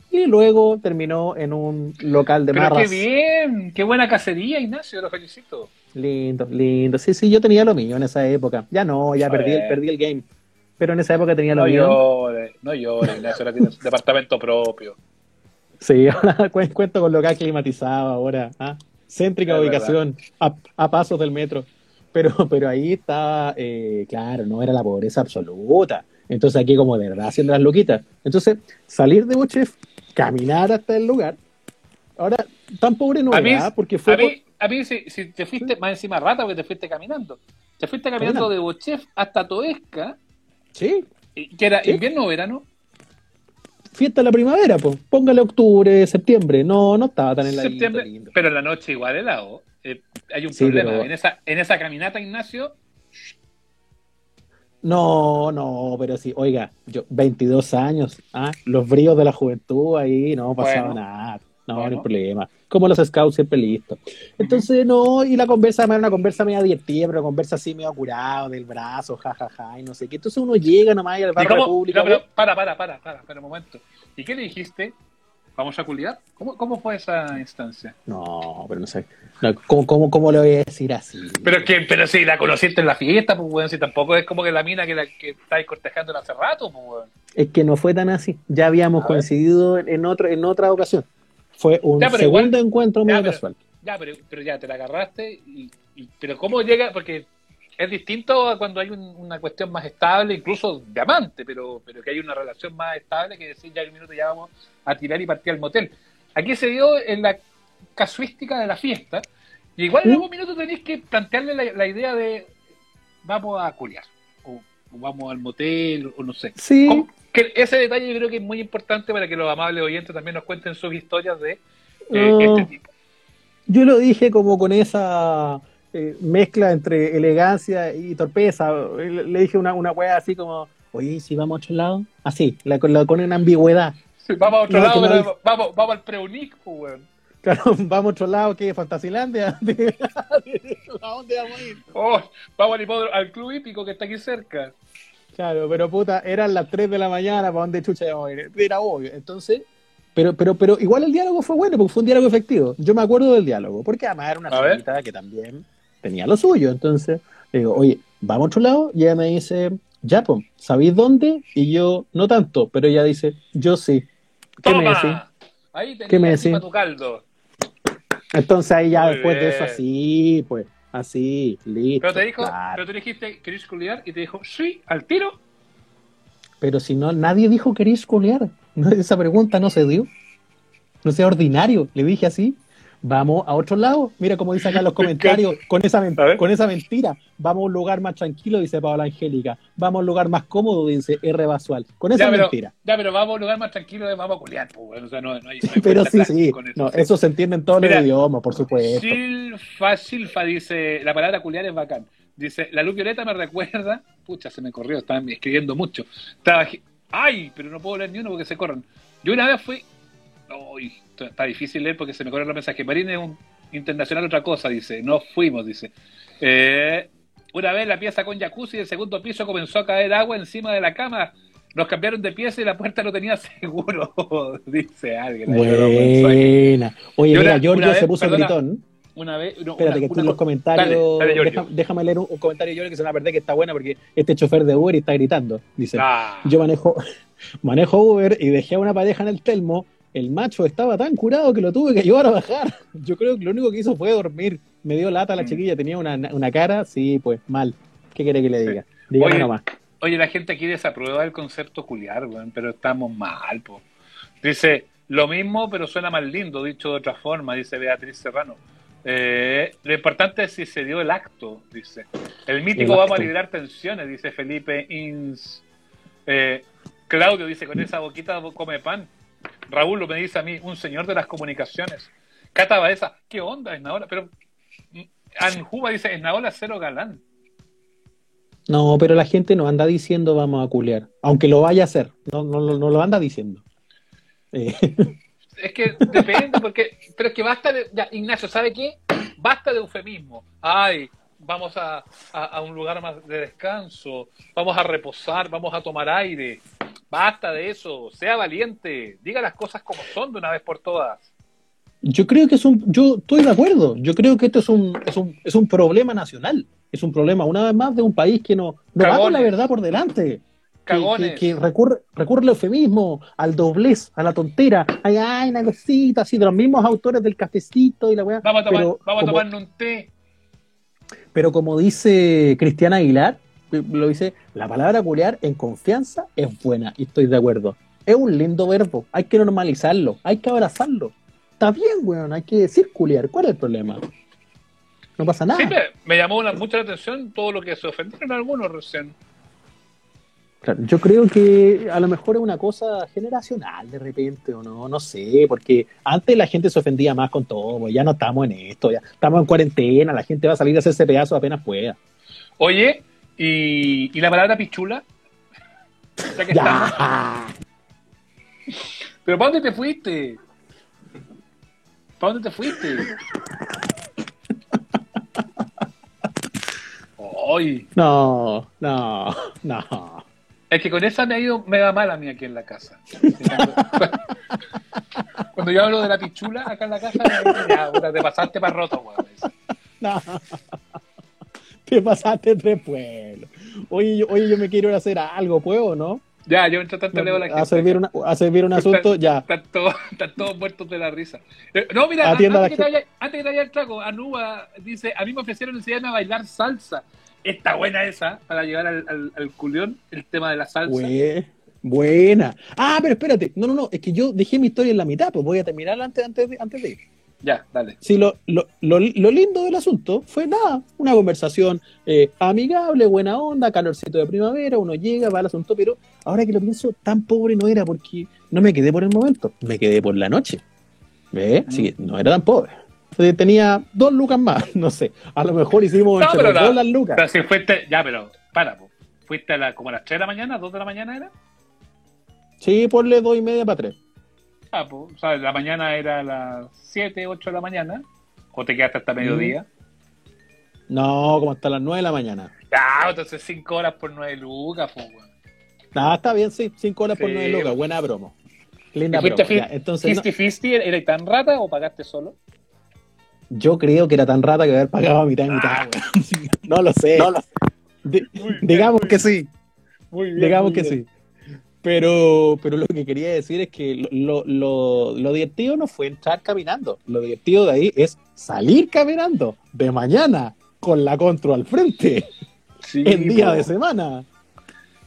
y luego terminó en un local de Pero qué bien! ¡Qué buena cacería, Ignacio! Lo felicito. Lindo, lindo. Sí, sí, yo tenía lo mío en esa época. Ya no, ya perdí el, perdí el game. Pero en esa época tenía lo no mío. Llore, no llores, Ignacio, ahora tiene departamento propio. Sí, ahora cuento con local climatizado ahora. ¿ah? Céntrica ubicación, a, pasos del metro. Pero, pero ahí estaba, eh, claro, no era la pobreza absoluta. Entonces aquí como de verdad haciendo las loquitas. Entonces, salir de Bochef caminar hasta el lugar. Ahora, tan pobre no era, porque fue. A mí, a mí si, te fuiste más encima rata, porque te fuiste caminando. Te fuiste caminando de Bochef hasta Toesca. Sí. Que era invierno o verano. Fiesta de la primavera, pues. Póngale octubre, septiembre. No, no estaba tan en la septiembre, Pero en la noche igual helado. Eh, hay un problema. En, esa, en esa caminata, Ignacio, no, no, pero sí, oiga, yo 22 años, ¿ah? los bríos de la juventud ahí, no pasaba nada, no, no hay problema. Como los scouts siempre listos. Entonces, no, y la conversa era una conversa media divertida, pero conversa así medio curado, del brazo, jajaja, ja, ja, y no sé qué. Entonces uno llega nomás al barrio público. pero, para, para, para, para, para un momento. ¿Y qué le dijiste? ¿Vamos a culiar? ¿Cómo, ¿Cómo, fue esa instancia? No, pero no sé. ¿cómo, cómo, cómo, le voy a decir así? Pero que, pero si la conociste en la fiesta, pues, weón, si tampoco es como que la mina que, la, que estáis cortejando hace rato, pues, weón. Es que no fue tan así. Ya habíamos coincidido en, otro, en otra ocasión. Fue un segundo encuentro muy casual. Ya, pero, pero ya te la agarraste. Y, y, pero ¿cómo llega? Porque es distinto a cuando hay una cuestión más estable, incluso de amante, pero, pero que hay una relación más estable que decir ya en un minuto ya vamos a tirar y partir al motel. Aquí se dio en la casuística de la fiesta, y igual en ¿Mm? algún minuto tenéis que plantearle la, idea de vamos a culiar, o, vamos al motel, o no sé. Sí. Que ese detalle yo creo que es muy importante para que los amables oyentes también nos cuenten sus historias de eh, este tipo. Yo lo dije como con esa eh, mezcla entre elegancia y torpeza. Le, dije una, una wea así como, oye, si vamos a otro lado. Así, la, con una ambigüedad. vamos a otro lado, pero vamos, vamos al preunic, pues, weón. Claro, vamos a otro lado, que Fantasilandia. ¿A dónde vamos a ir? Oh, vamos al, al club hípico que está aquí cerca. Claro, pero puta, eran las 3 de la mañana, ¿para dónde chucha íbamos a ir? Era obvio. Entonces, pero, pero, pero igual el diálogo fue bueno, porque fue un diálogo efectivo. Yo me acuerdo del diálogo, porque además era una señorita que también tenía lo suyo. Entonces, le digo, oye, vamos a otro lado. Y ella me dice, ya, pues, ¿sabéis dónde? Y yo, no tanto, pero ella dice, yo sí. ¿Qué me decís? Ahí ¿Qué me decís? tu caldo. Entonces ahí ya después de eso, así, pues, así, listo. Pero te dijo, pero tú dijiste, ¿querés culiar? Y te dijo, sí, al tiro. Pero si no, nadie dijo querés culiar. Esa pregunta no se dio. No sea ordinario, le dije así vamos a otro lado. Mira cómo dice acá los comentarios con esa, con esa mentira. Vamos a un lugar más tranquilo, dice Paola Angélica. Vamos a un lugar más cómodo, dice R. Basual. Con esa mentira. Ya, pero vamos a un lugar más tranquilo, vamos a culiar. Pues, o sea, no, no hay, pero sí, sí. Eso, eso se entiende en todos los idiomas, por supuesto. Silfa, Silfa dice, la palabra culiar es bacán. Dice, la luz violeta me recuerda, pucha, se me corrió, estaba escribiendo mucho. Estaba, ay, pero no puedo leer ni uno porque se corren. Yo una vez fui, Uy, está difícil leer porque se me corren los mensajes. Marín es un internacional otra cosa, dice. No fuimos, dice. Eh, una vez la pieza con jacuzzi del segundo piso comenzó a caer agua encima de la cama. Nos cambiaron de pieza y la puerta no tenía seguro, dice alguien. Buena. Oye, mira, Giorgio se puso el gritón. Una vez, Espérate, que estoy en los comentarios. déjame leer un, comentario, Giorgio, que se me va a que está buena porque este chofer de Uber está gritando. Dice: ah. Yo manejo, manejo Uber y dejé a una pareja en el Telmo el macho estaba tan curado que lo tuve que llevar a bajar. Yo creo que lo único que hizo fue dormir. Me dio lata la mm. chiquilla, tenía una, una cara, sí, pues mal. ¿Qué quiere que le diga? Dígame oye, nomás. Oye, la gente aquí desaprueba el concepto culiar, pero estamos mal, po. Dice, Lo mismo, pero suena más lindo, dicho de otra forma, dice Beatriz Serrano. Eh, lo importante es si se dio el acto, dice. El mítico El vamos a liberar tensiones, dice Felipe Ins. Eh, Claudio dice, con esa boquita come pan. Raúl lo me dice a mí, un señor de las comunicaciones. Cata Baeza, ¿qué onda, Esnaola? Pero mm, Anjuba dice, Esnaola cero galán. No, pero la gente no anda diciendo vamos a culear, aunque lo vaya a hacer, no, no, no, no lo anda diciendo. Eh, Es que depende, porque, pero es que basta de, ya, Ignacio, ¿sabe qué? Basta de eufemismo. Ay, vamos a, a, a un lugar más de descanso, vamos a reposar, vamos a tomar aire. Basta de eso, sea valiente, diga las cosas como son de una vez por todas. yo creo que es un, yo estoy de acuerdo, yo creo que esto es un, es un, es un problema nacional, es un problema una vez más de un país que no, no va con la verdad por delante. Que, Cagones. que- que recurre, recurre al eufemismo, al doblez, a la tontera. Ay, ay, una cosita así, de los mismos autores del cafecito y la weá. Vamos a tomar, Pero vamos a tomarnos un té. Pero como dice Cristiana Aguilar, lo dice, la palabra culear en confianza es buena y estoy de acuerdo. Es un lindo verbo, hay que normalizarlo, hay que abrazarlo. Está bien, weón, hay que decir culear. ¿Cuál es el problema? No pasa nada. Sí, me, me llamó una- mucho la atención todo lo que se ofendieron algunos recién. Claro, yo creo que a lo mejor es una cosa generacional de repente, o no, no sé, porque antes la gente se ofendía más con todo, pues ya no estamos en esto, ya estamos en cuarentena, la gente va a salir a hacerse pedazo apenas pueda. Oye, ¿y, y la palabra pichula? Ya que. Ya. ¿Pero para dónde te fuiste? ¿Para dónde te fuiste? Ay, No, no, no. es que con esa me ha ido me va mal a mí aquí en la casa. Cuando, yo hablo de la pichula acá en la casa, ya, te pasaste para roto, weón. No. Te pasaste tres pueblos. Oye, yo, oye, yo me quiero ir a hacer algo, ¿puedo, no? Ya, yo entre tanto leo a la gente. A servir, una- a servir un asunto, ya. Están todos, están todos muertos de la risa. Eh, no, mira, antes la que, te vaya, antes que te vaya el trago, Anuba dice, a mí me ofrecieron enseñarme a bailar salsa. Está buena esa, para llegar al, al, al culión, el tema de la salsa. Bue- buena. Ah, pero espérate. No, no, no. Es que yo dejé mi historia en la mitad, pues voy a terminar antes, antes, de, antes de ir. Ya, dale. Sí, lo, lo, lo, lo lindo del asunto fue nada, una conversación eh, amigable, buena onda, calorcito de primavera, uno llega, va al asunto, pero ahora que lo pienso, tan pobre no era porque no me quedé por el momento, me quedé por la noche. ¿Ves? Así que no era tan pobre. Tenía dos lucas más, no sé. A lo mejor hicimos No, pero dos las lucas. Pero si fuiste, ya, pero, para, po. ¿fuiste a la, como a las 3 de la mañana, 2 de la mañana era? Sí, ponle dos y media para tres. Ah, pues, o sea, la mañana era a las 7, 8 de la mañana, o te quedaste hasta mediodía. No, como hasta las nueve de la mañana. Ya, entonces 5 horas por 9 lucas, pues, weón. Ah, está bien, sí, cinco horas por Sí. nueve lucas, buena broma. Linda ¿Y fuiste broma. ya, fi- entonces, no- ¿Fisty Fisty era tan rata o pagaste solo? Yo creo que era tan rata que haber pagado a mitad y mitad, Ah. No lo sé. Di- digamos que sí. Muy Digamos que sí. Pero, pero lo que quería decir es que lo, lo, lo divertido no fue entrar caminando. Lo divertido de ahí es salir caminando de mañana con la control al frente Sí, en día po. de semana.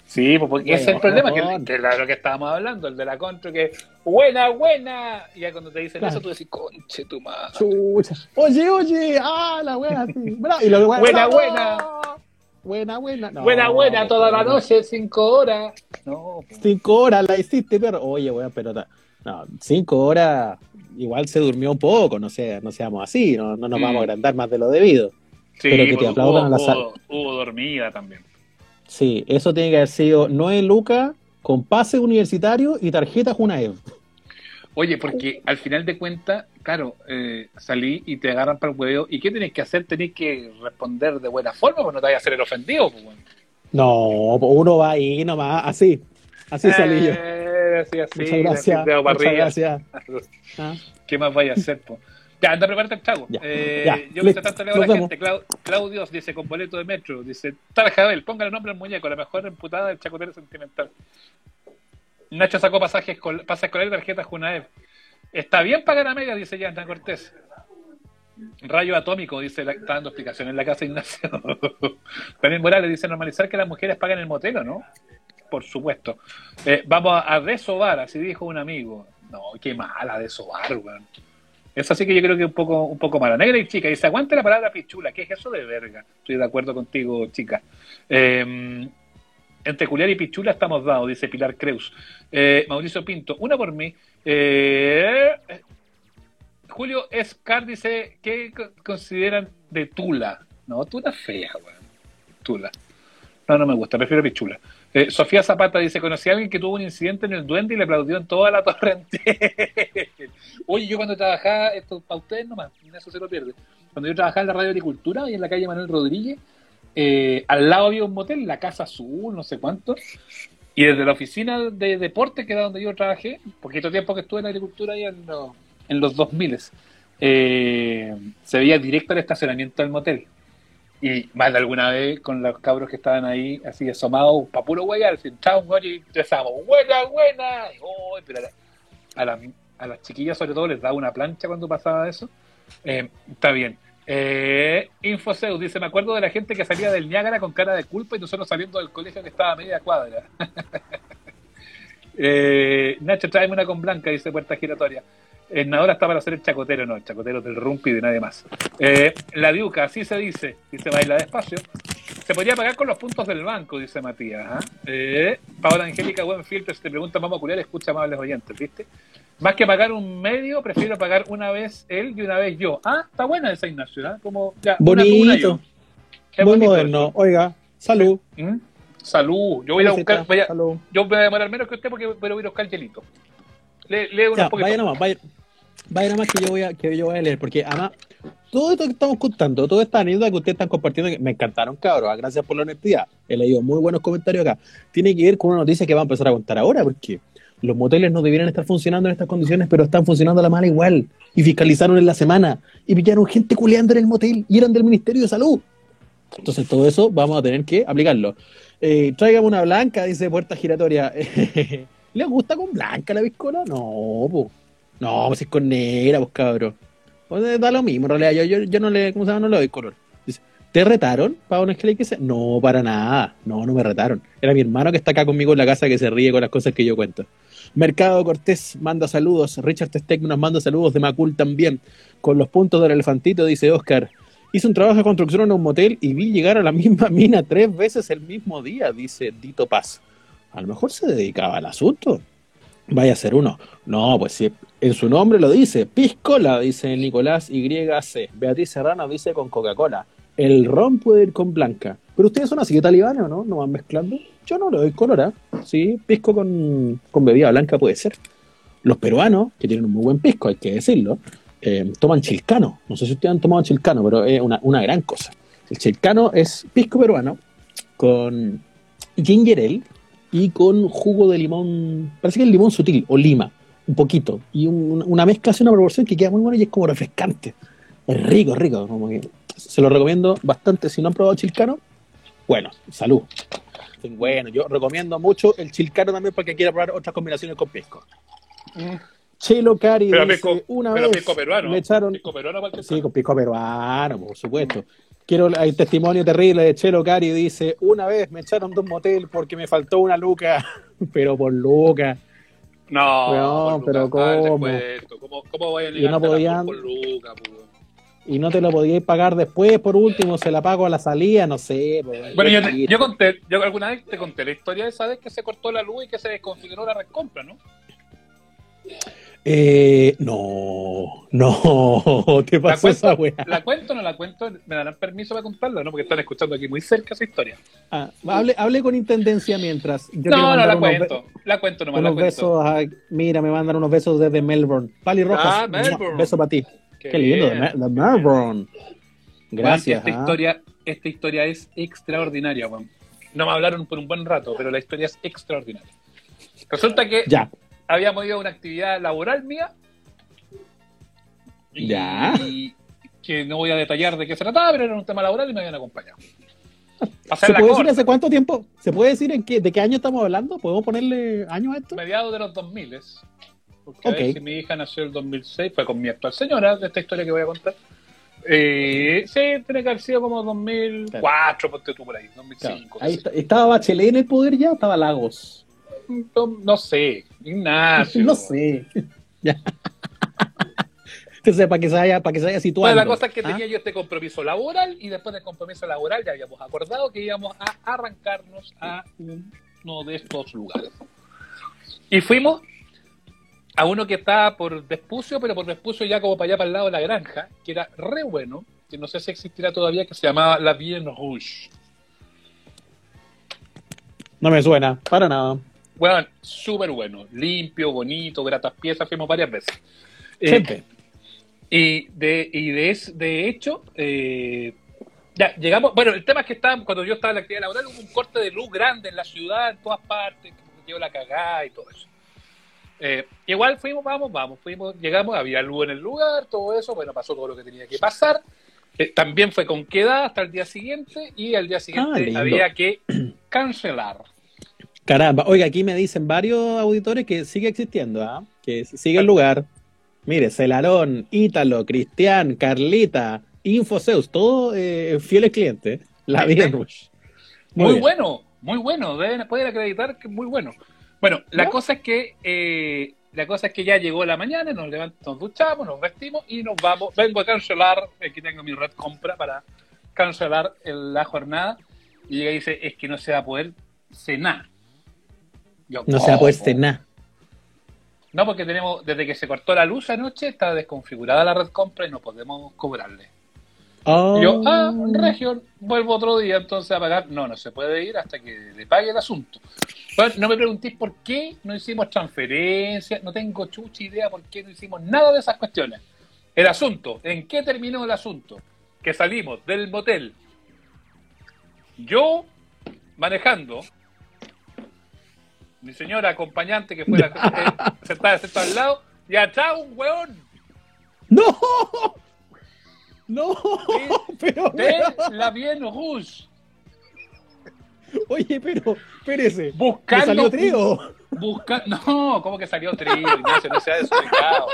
Sí, pues porque ese es el problema, que, que era lo que estábamos hablando, el de la contra, que buena, buena. Y ya cuando te dicen Claro. eso, tú decís, conche tu madre. Chucha. Oye, oye, ah, la buena, sí. Bra- Y lo, Buena, ¡bravo! buena. Buena, buena. No, buena, buena, toda la no. noche, cinco horas. No, pues. Cinco horas la hiciste, pero oye, weón, pero no, cinco horas igual se durmió un poco, no sé, no seamos así, no, no nos Mm. vamos a agrandar más de lo debido. Sí, Pero que te aplaudan hubo, a la sal. hubo- hubo dormida también. Sí, eso tiene que haber sido nueve lucas con pase universitario y tarjeta Junaev. Oye, porque al final de cuentas, claro, eh, salí y te agarran para el huevo. ¿Y qué tenés que hacer? Tenés que responder de buena forma, pues no te vayas a hacer el ofendido. Pues, bueno. No, pues uno va ahí nomás, así, así salí yo. Eh, así, así, Muchas gracias, muchas gracias. Ah. ¿Qué más vaya a hacer, po? Ya, anda a prepararte el trago. Ya, Eh, ya, yo mientras tanto leo a la vemos. gente. Clau- Claudios dice con boleto de metro. Dice, tal Jabel, póngale nombre al muñeco, la mejor emputada del chacotero sentimental. Nacho sacó pasajes escol- pase escolar y tarjeta Junaev. Está bien pagar a media, dice Yana Cortés. Rayo atómico, dice, está dando explicación en la casa Ignacio. También Morales dice normalizar que las mujeres pagan el motelo, ¿no? Por supuesto. Eh, vamos a, a resobar, así dijo un amigo. No, qué mala de sobar, weón. Eso sí que yo creo que un poco, un poco mala. Negra y chica, dice, aguante la palabra pichula. ¿Qué es eso de verga? Estoy de acuerdo contigo, chica. Eh, entre culiar y pichula estamos dados, dice Pilar Creus. Eh, Mauricio Pinto, una por mí. Eh, Julio Escar dice, ¿qué co- consideran de Tula? No, Tula fea, weón. Tula. No, no me gusta, prefiero pichula. Eh, Sofía Zapata dice, conocí a alguien que tuvo un incidente en el duende y le aplaudió en toda la torre entera. Oye, yo cuando trabajaba, esto para ustedes nomás, eso se lo pierde. Cuando yo trabajaba en la radio agricultura y en la calle Manuel Rodríguez, eh, al lado había un motel, la Casa Azul, no sé cuánto, y desde la oficina de deporte, que era donde yo trabajé, poquito tiempo que estuve en agricultura ahí en, los- en los 2000, eh, se veía directo el estacionamiento del motel. Y más de alguna vez con los cabros que estaban ahí, así asomados, pa' puro chao, güey, y empezábamos, buena, buena. Y, oh, pero a, la- a las chiquillas, sobre todo, les daba una plancha cuando pasaba eso. Eh, está bien. Eh, Infoseus dice: Me acuerdo de la gente que salía del Niágara con cara de culpa y nosotros saliendo del colegio que estaba a media cuadra. eh, Nacho, tráeme una con blanca, dice Puerta Giratoria. Nadador está para hacer el chacotero, no, el chacotero del rumpi y de nadie más. Eh, la diuca, así se dice, dice baila despacio. Se podría pagar con los puntos del banco, dice Matías. ¿ah? Eh, Paola Angélica Buenfilter, si te pregunta vamos a culiar, escucha amables oyentes, ¿viste? Más que pagar un medio, prefiero pagar una vez él y una vez yo. Ah, está buena esa Ignacio, ¿ah? Como, ya, una una yo. Bonito, muy bonito moderno. Oiga, salud. ¿Mm? Salud. Yo voy a buscar, vaya- salud. yo voy a demorar menos que usted porque voy a buscar hielito. Le, lee unos vaya nomás, vaya, vaya nomás que yo voy a, que yo voy a leer, porque además, todo esto que estamos contando, toda esta anécdota que ustedes están compartiendo, que me encantaron, cabros, ah, gracias por la honestidad. He leído muy buenos comentarios acá. Tiene que ver con una noticia que va a empezar a contar ahora, porque los moteles no debieran estar funcionando en estas condiciones, pero están funcionando a la mala igual. Y fiscalizaron en la semana, y pillaron gente culeando en el motel, y eran del Ministerio de Salud. Entonces, todo eso vamos a tener que aplicarlo. Eh, tráigame una blanca, dice Puerta Giratoria. ¿Le gusta con blanca la piscola? No, po. No, pues es con negra, pues cabrón. Pues, da lo mismo, en realidad. Yo, yo, yo no le, ¿cómo se llama? No le doy color. Dice, ¿te retaron? Para una que dice, no, para nada. No, no me retaron. Era mi hermano que está acá conmigo en la casa que se ríe con las cosas que yo cuento. Mercado Cortés manda saludos. Richard Testec nos manda saludos de Macul también. Con los puntos del elefantito, dice Oscar. Hice un trabajo de construcción en un motel y vi llegar a la misma mina tres veces el mismo día, dice Dito Paz. A lo mejor se dedicaba al asunto. Vaya a ser uno. No, pues si en su nombre lo dice. Piscola, dice Nicolás YC. Beatriz Serrano dice con Coca-Cola. El ron puede ir con blanca. Pero ustedes son así de talibanes, ¿o no? ¿No van mezclando? Yo no le doy color, ¿ah? Sí, pisco con, con bebida blanca puede ser. Los peruanos, que tienen un muy buen pisco, hay que decirlo, eh, toman chilcano. No sé si ustedes han tomado chilcano, pero es una, una gran cosa. El chilcano es pisco peruano con ginger ale y con jugo de limón, parece que es limón sutil o lima, un poquito. Y un- una mezcla hace una proporción que queda muy buena y es como refrescante. Es rico, rico. Como que se lo recomiendo bastante. Si no han probado chilcano, bueno, salud. Bueno, yo recomiendo mucho el chilcano también porque quiera probar otras combinaciones con pisco. Mm. Chelo Cari Pero dice, una pero vez pisco peruano. me echaron Pisco peruano para el que Sí, con pisco peruano, por supuesto. Quiero hay testimonio terrible de Chelo Cari, dice, una vez me echaron de un motel porque me faltó una luca, pero por luca. No, por pero el ¿cómo? ¿Cómo, cómo vayan a Y no podían- por Lucas, po, weón? Y no te lo podíais pagar después, por último, se la pago a la salida, no sé. Bueno, yo, te- yo conté, yo alguna vez te conté la historia de esa vez que se cortó la luz y que se desconfiguró la recompra, ¿no? Eh, no, no, te ¿La pasó cuento, esa weá. ¿La cuento o no la cuento? ¿Me darán permiso para contarla, no? Porque están escuchando aquí muy cerca esa historia. Ah, hable, hable con intendencia mientras. Yo no, no la cuento. La cuento nomás, la Unos cuento. besos, a- mira, me mandan unos besos desde Melbourne. Pali Rojas, Ah, Melbourne. beso para ti. Qué, lindo. Mel- de Melbourne. Gracias. Esta ah. historia, esta historia es extraordinaria, weón. No me hablaron por un buen rato, pero la historia es extraordinaria. Resulta que Ya, habíamos ido a una actividad laboral mía. Y, Ya. que no voy a detallar de qué se trataba, pero era un tema laboral y me habían acompañado. ¿Se puede decir hace cuánto tiempo? ¿Se puede decir en qué, de qué año estamos hablando? ¿Podemos ponerle años a esto? mediados de los 2000. Porque Ok. a ver si mi hija nació en el 2006, fue con mi actual señora, de esta historia que voy a contar. Eh, sí, tiene que haber sido como 2004, ponte tú por ahí, 2005. Ahí qué sé está- ¿Estaba Bachelet en el poder ya o estaba Lagos? no, no sé, Ignacio. No sé. Ya. Entonces, para que se vaya, para que se vaya situando. Bueno, la cosa es que ¿ah? tenía yo este compromiso laboral y después del compromiso laboral ya habíamos acordado que íbamos a arrancarnos a uno de estos lugares. Y fuimos a uno que estaba por Despucio, pero por Despucio ya como para allá para el lado de la granja, que era re bueno, que no sé si existirá todavía, que se llamaba La Bien Rouge. No me suena, para nada. Bueno, súper bueno, limpio, bonito, gratas piezas, fuimos varias veces. Eh, Siempre. Y de, y de, es- de hecho, eh, ya llegamos. Bueno, el tema es que estaba, cuando yo estaba en la actividad laboral, hubo un corte de luz grande en la ciudad, en todas partes, que la cagada y todo eso. Eh, igual fuimos, vamos, vamos, fuimos, llegamos, había luz en el lugar, todo eso, bueno, pasó todo lo que tenía que pasar. Eh, también fue con queda hasta el día siguiente y al día Ah, siguiente lindo. había que cancelar. Caramba, oiga, aquí me dicen varios auditores que sigue existiendo, ¿ah? Que sigue el lugar. Mire, Celarón, Ítalo, Cristian, Carlita, Infoseus, todos eh, fieles clientes. La vida. Rush. Muy, bueno, muy bueno. Deben poder acreditar que es muy bueno. Bueno, la cosa es que eh, la cosa es que ya llegó la mañana, nos levantamos, nos duchamos, nos vestimos y nos vamos. Vengo a cancelar, aquí tengo mi red compra para cancelar el- la jornada. Y llega y dice, es que no se va a poder cenar. Yo, No se va a poder cenar. No, porque tenemos, desde que se cortó la luz anoche, está desconfigurada la red compra y no podemos cobrarle. Oh. Y yo, ah, región, vuelvo otro día entonces a pagar. No, no se puede ir hasta que le pague el asunto. Bueno, no me preguntéis por qué no hicimos transferencias, no tengo chucha idea por qué no hicimos nada de esas cuestiones. El asunto, ¿en qué terminó el asunto? Que salimos del motel, yo manejando, mi señora acompañante que fue la eh, sentada, sentada al lado, y atrás un weón ¡No! ¡No! Pero, de la Bien Rouge. oye, pero, espérese. ¿Le Buscando salió trío? Busca... No, ¿cómo que salió trío? Ignacio? No sea desubicado.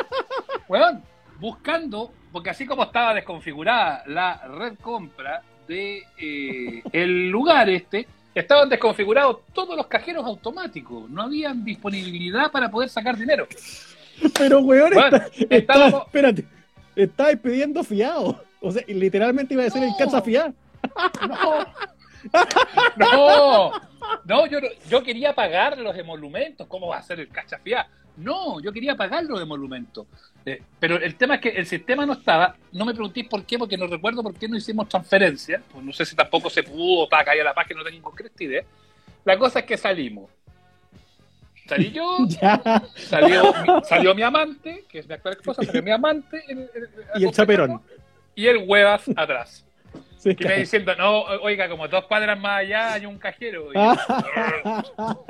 Weón, buscando, porque así como estaba desconfigurada la red compra de eh, el lugar este, estaban desconfigurados todos los cajeros automáticos. No habían disponibilidad para poder sacar dinero. Pero, weón, Bueno, está, está- estábamos- espérate, estáis pidiendo fiado. O sea, literalmente iba a decir el No. cacha fiado. No, no, no yo, yo quería pagar los emolumentos. ¿Cómo va a ser el cachafiá? No, yo quería pagar los emolumentos. Eh, pero el tema es que el sistema no estaba. No me preguntéis por qué, porque no recuerdo por qué no hicimos transferencia. Pues no sé si tampoco se pudo, estaba caída la página, no tengo concreta idea. La cosa es que salimos. Salí yo, Ya. salió, mi- salió mi amante, que es mi actual esposa, salió mi amante. el- el- Y el chaperón. Y el huevas atrás. Sí, Y me diciendo, no, oiga, como dos cuadras más allá hay un cajero. Y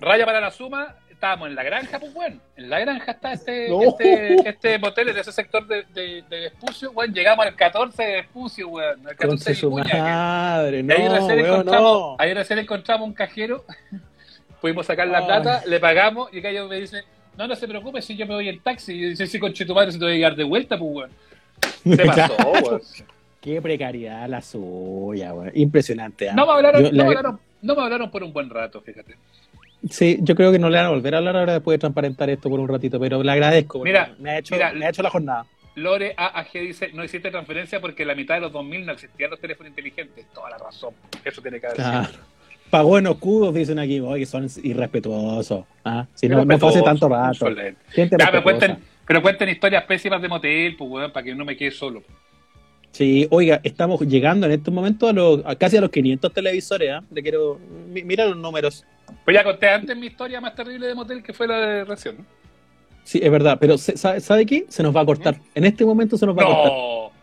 Raya para la suma, estábamos en la granja, pues bueno, en la granja está este, No. este, este motel en ese sector de, de, de Vespucio, bueno, llegamos al 14 de Vespucio, weón, al 14 Conche de Vicuña, que- madre, no, ahí recién, weón, encontramos, no. ahí recién encontramos un cajero, pudimos sacar la Ay. plata, le pagamos y acá yo me dice, no, no se preocupe si yo me voy en taxi. Y dice, sí, conche tu madre, se te voy a llegar de vuelta, pues weón. Se pasó, weón. Qué precariedad la suya, weón. Impresionante. ¿ah? No me hablaron, Yo no me hablaron, no me hablaron por un buen rato, fíjate. Sí, yo creo que no le van a volver a hablar ahora después de transparentar esto por un ratito, pero le agradezco. Mira, me ha hecho, mira, me ha hecho la jornada. Lore AAG dice, no hiciste transferencia porque en la mitad de los 2000 no existían los teléfonos inteligentes. Toda la razón. Eso tiene que haber sido. Claro. Pagó en escudos, dicen aquí, oye, son irrespetuosos. ¿ah? Si no, no fue hace tanto rato. Gente Ya, respetuosa. cuenten, pero cuenten historias pésimas de motel, pues, weón, para que no me quede solo. Sí, oiga, estamos llegando en estos momentos a, los, a casi a los 500 televisores. ¿ah? Le quiero. mi- Mira los números. Pues ya conté antes mi historia más terrible de motel, que fue la de recién. ¿no? Sí, es verdad, pero ¿sabe, sabe qué? Se nos va a cortar. En este momento se nos va a cortar.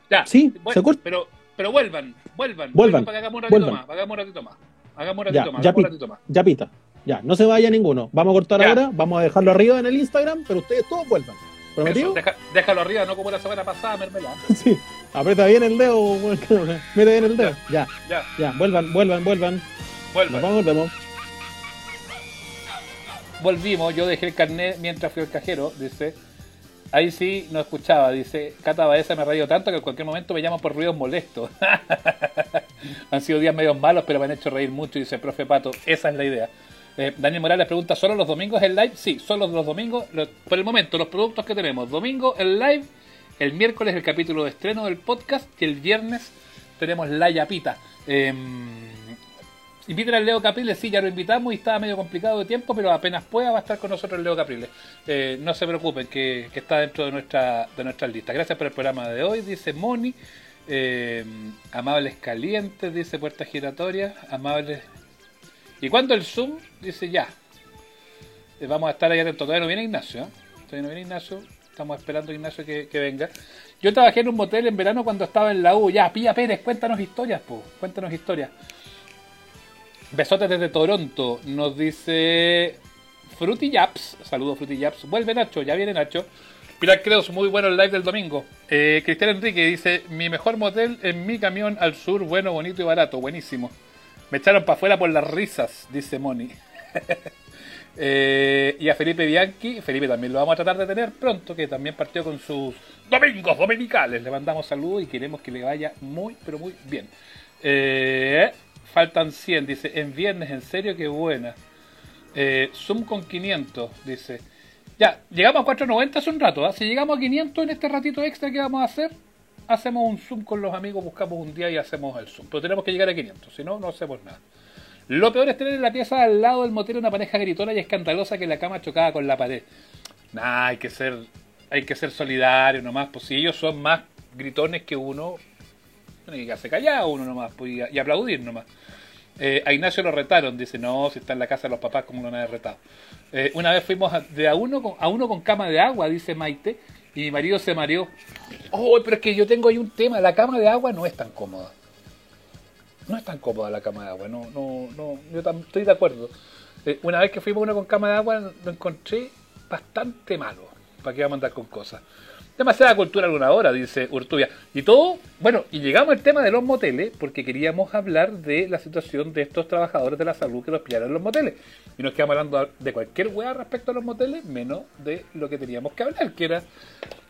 Ya. Sí, Bueno, se corta. pero, pero vuelvan, vuelvan. Vuelvan, para que hagamos un ratito vuelvan. más. Hagamos un ratito más. Hagamos un Ya, ratito más. ya hagamos un pi- ratito más. Ya pita. Ya, no se vaya ninguno. Vamos a cortar Ya. ahora, vamos a dejarlo arriba en el Instagram, pero ustedes todos vuelvan. ¿Prometido? Eso, deja- déjalo arriba, no como la semana pasada, mermelada. Sí. Aprieta bien el dedo, mete bien el dedo. Ya, Ya, ya, vuelvan, vuelvan, vuelvan. Nos vuelvan. vamos, volvemos. Volvimos, yo dejé el carnet mientras fui al cajero, dice. Ahí sí no escuchaba, dice, Cata Baeza me ha reído tanto que en cualquier momento me llaman por ruidos molestos. han sido días medio malos, pero me han hecho reír mucho, dice profe Pato, esa es la idea. Eh, Daniel Morales pregunta, ¿solo los domingos el live? Sí, solo los domingos. por el momento, los productos que tenemos. Domingo el live, el miércoles el capítulo de estreno del podcast y el viernes tenemos la yapita. Eh, inviten al Leo Capriles, sí, ya lo invitamos y estaba medio complicado de tiempo, pero apenas pueda va a estar con nosotros el Leo Capriles. Eh, no se preocupen, que, está dentro de nuestra, de nuestra lista. Gracias por el programa de hoy, dice Moni. Eh, amables calientes, dice puertas giratorias. Amables ¿Y cuando el Zoom? Dice ya. Eh, vamos a estar ahí atentos. Todavía no viene Ignacio. ¿eh? Todavía no viene Ignacio. Estamos esperando Ignacio que, venga. Yo trabajé en un motel en verano cuando estaba en la U. Ya, Pilla Pérez, cuéntanos historias, po. Cuéntanos historias. Besotes desde Toronto. Nos dice Fruity Yaps. Saludos, Fruity Yaps. Vuelve Nacho, ya viene Nacho. Pilar Credos, muy bueno el live del domingo. Eh, Cristian Enrique dice: Mi mejor motel en mi camión al sur, bueno, bonito y barato. Buenísimo. Me echaron para afuera por las risas, dice Moni. Eh, y a Felipe Bianchi, Felipe también lo vamos a tratar de tener pronto, que también partió con sus domingos dominicales. Le mandamos saludos y queremos que le vaya muy, pero muy bien. Eh, faltan 100, dice, en viernes, en serio, qué buena. Eh, Zoom con 500, dice. Ya, llegamos a 490 hace un rato. ¿ah? Si llegamos a 500 en este ratito extra que vamos a hacer, hacemos un Zoom con los amigos, buscamos un día y hacemos el Zoom. Pero tenemos que llegar a 500, si no, no hacemos nada. Lo peor es tener en la pieza al lado del motel una pareja gritona y escandalosa que la cama chocada con la pared. Nah, hay que ser, hay que ser solidario nomás, pues si ellos son más gritones que uno, tiene que hacer callado uno nomás, pues, y, aplaudir nomás. Eh, a Ignacio lo retaron, dice, no, si está en la casa de los papás, como lo han retado? Eh, una vez fuimos de a uno, con, a uno con cama de agua, dice Maite, y mi marido se mareó. Oh, pero es que yo tengo ahí un tema. La cama de agua no es tan cómoda. No es tan cómoda la cama de agua. No, no, no. Yo estoy de acuerdo. Eh, una vez que fuimos uno con cama de agua, lo encontré bastante malo. ¿Para qué vamos a andar con cosas? Demasiada cultura alguna hora, dice Urtubia. Y todo, bueno, y llegamos al tema de los moteles, porque queríamos hablar de la situación de estos trabajadores de la salud que los pillaron en los moteles. Y nos quedamos hablando de cualquier hueá respecto a los moteles, menos de lo que teníamos que hablar, que era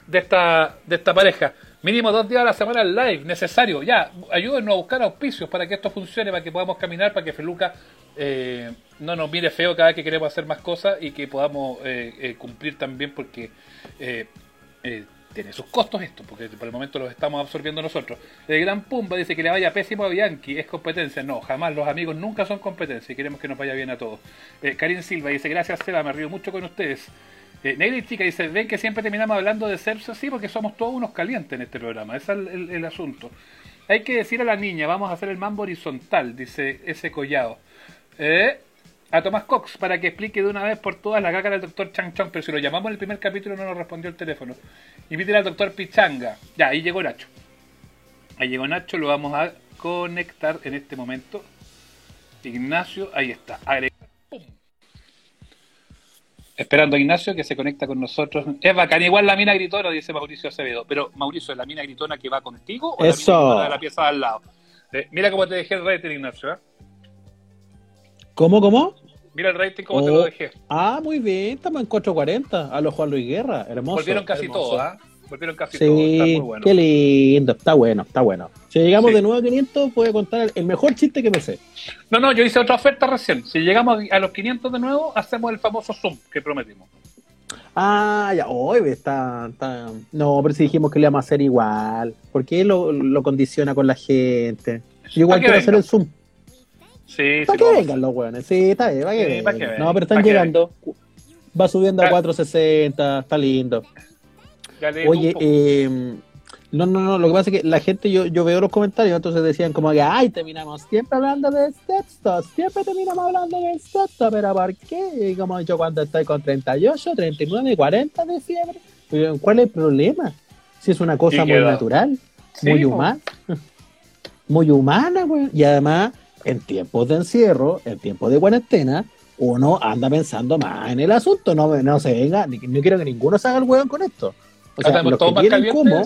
de esta, de esta pareja. Mínimo dos días a la semana live, necesario. Ya, ayúdenos a buscar auspicios para que esto funcione, para que podamos caminar, para que Feluca eh, no nos mire feo cada vez que queremos hacer más cosas y que podamos eh, eh, cumplir también, porque tiene sus costos esto, porque por el momento los estamos absorbiendo nosotros. El Gran Pumba dice que le vaya pésimo a Bianchi, es competencia. No, jamás, los amigos nunca son competencia y queremos que nos vaya bien a todos. Eh, Karin Silva dice, gracias Seba, me río mucho con ustedes. Eh, Chica dice, ven que siempre terminamos hablando de ser sí, porque somos todos unos calientes en este programa, ese es el, asunto. Hay que decir a la niña, vamos a hacer el mambo horizontal, dice ese collado. Eh, a Tomás Cox para que explique de una vez por todas la caca del doctor Chang Chong, pero si lo llamamos en el primer capítulo no nos respondió el teléfono. Inviten al doctor Pichanga. Ya, ahí llegó Nacho. Ahí llegó Nacho, lo vamos a conectar en este momento. Ignacio, ahí está. Esperando a Ignacio que se conecta con nosotros. Es bacán, igual la mina gritona, dice Mauricio Acevedo. Pero, Mauricio, ¿es la mina gritona que va contigo o Eso. la mina de la pieza de al lado? Eh, mira cómo te dejé el rating, Ignacio. ¿eh? ¿Cómo, cómo? Mira el rating como te lo oh. dejé. Ah, muy bien, estamos en 440 a los Juan Luis Guerra, hermoso. Volvieron casi todos, ¿ah? Volvieron casi todos, está muy bueno. Qué lindo, está bueno, está bueno. Si llegamos de nuevo a 500, voy a contar el mejor chiste que me sé. No, no, yo hice otra oferta recién. Si llegamos a los 500 de nuevo, hacemos el famoso Zoom que prometimos. Ah, ya, hoy está, está, No, pero si dijimos que le íbamos a hacer igual. ¿Por qué lo, lo condiciona con la gente? Yo igual quiero hacer el Zoom. Sí, para que vengan los weones, sí, está bien, para que, No, pero están llegando. Va subiendo a 460, está lindo. Oye, eh, no, no, no, lo que pasa es que la gente, yo, yo veo los comentarios, entonces decían como que, ay, terminamos siempre hablando de textos, siempre terminamos hablando de textos, pero ¿por qué? Y como yo cuando estoy con 38, 39, 40 de fiebre, ¿cuál es el problema? Si es una cosa muy natural, muy humana, muy humana, güey. Y además, en tiempos de encierro, en tiempos de cuarentena, uno anda pensando más en el asunto, no, no se venga, no quiero que ninguno se haga el hueón con esto. O sea, los que tienen como,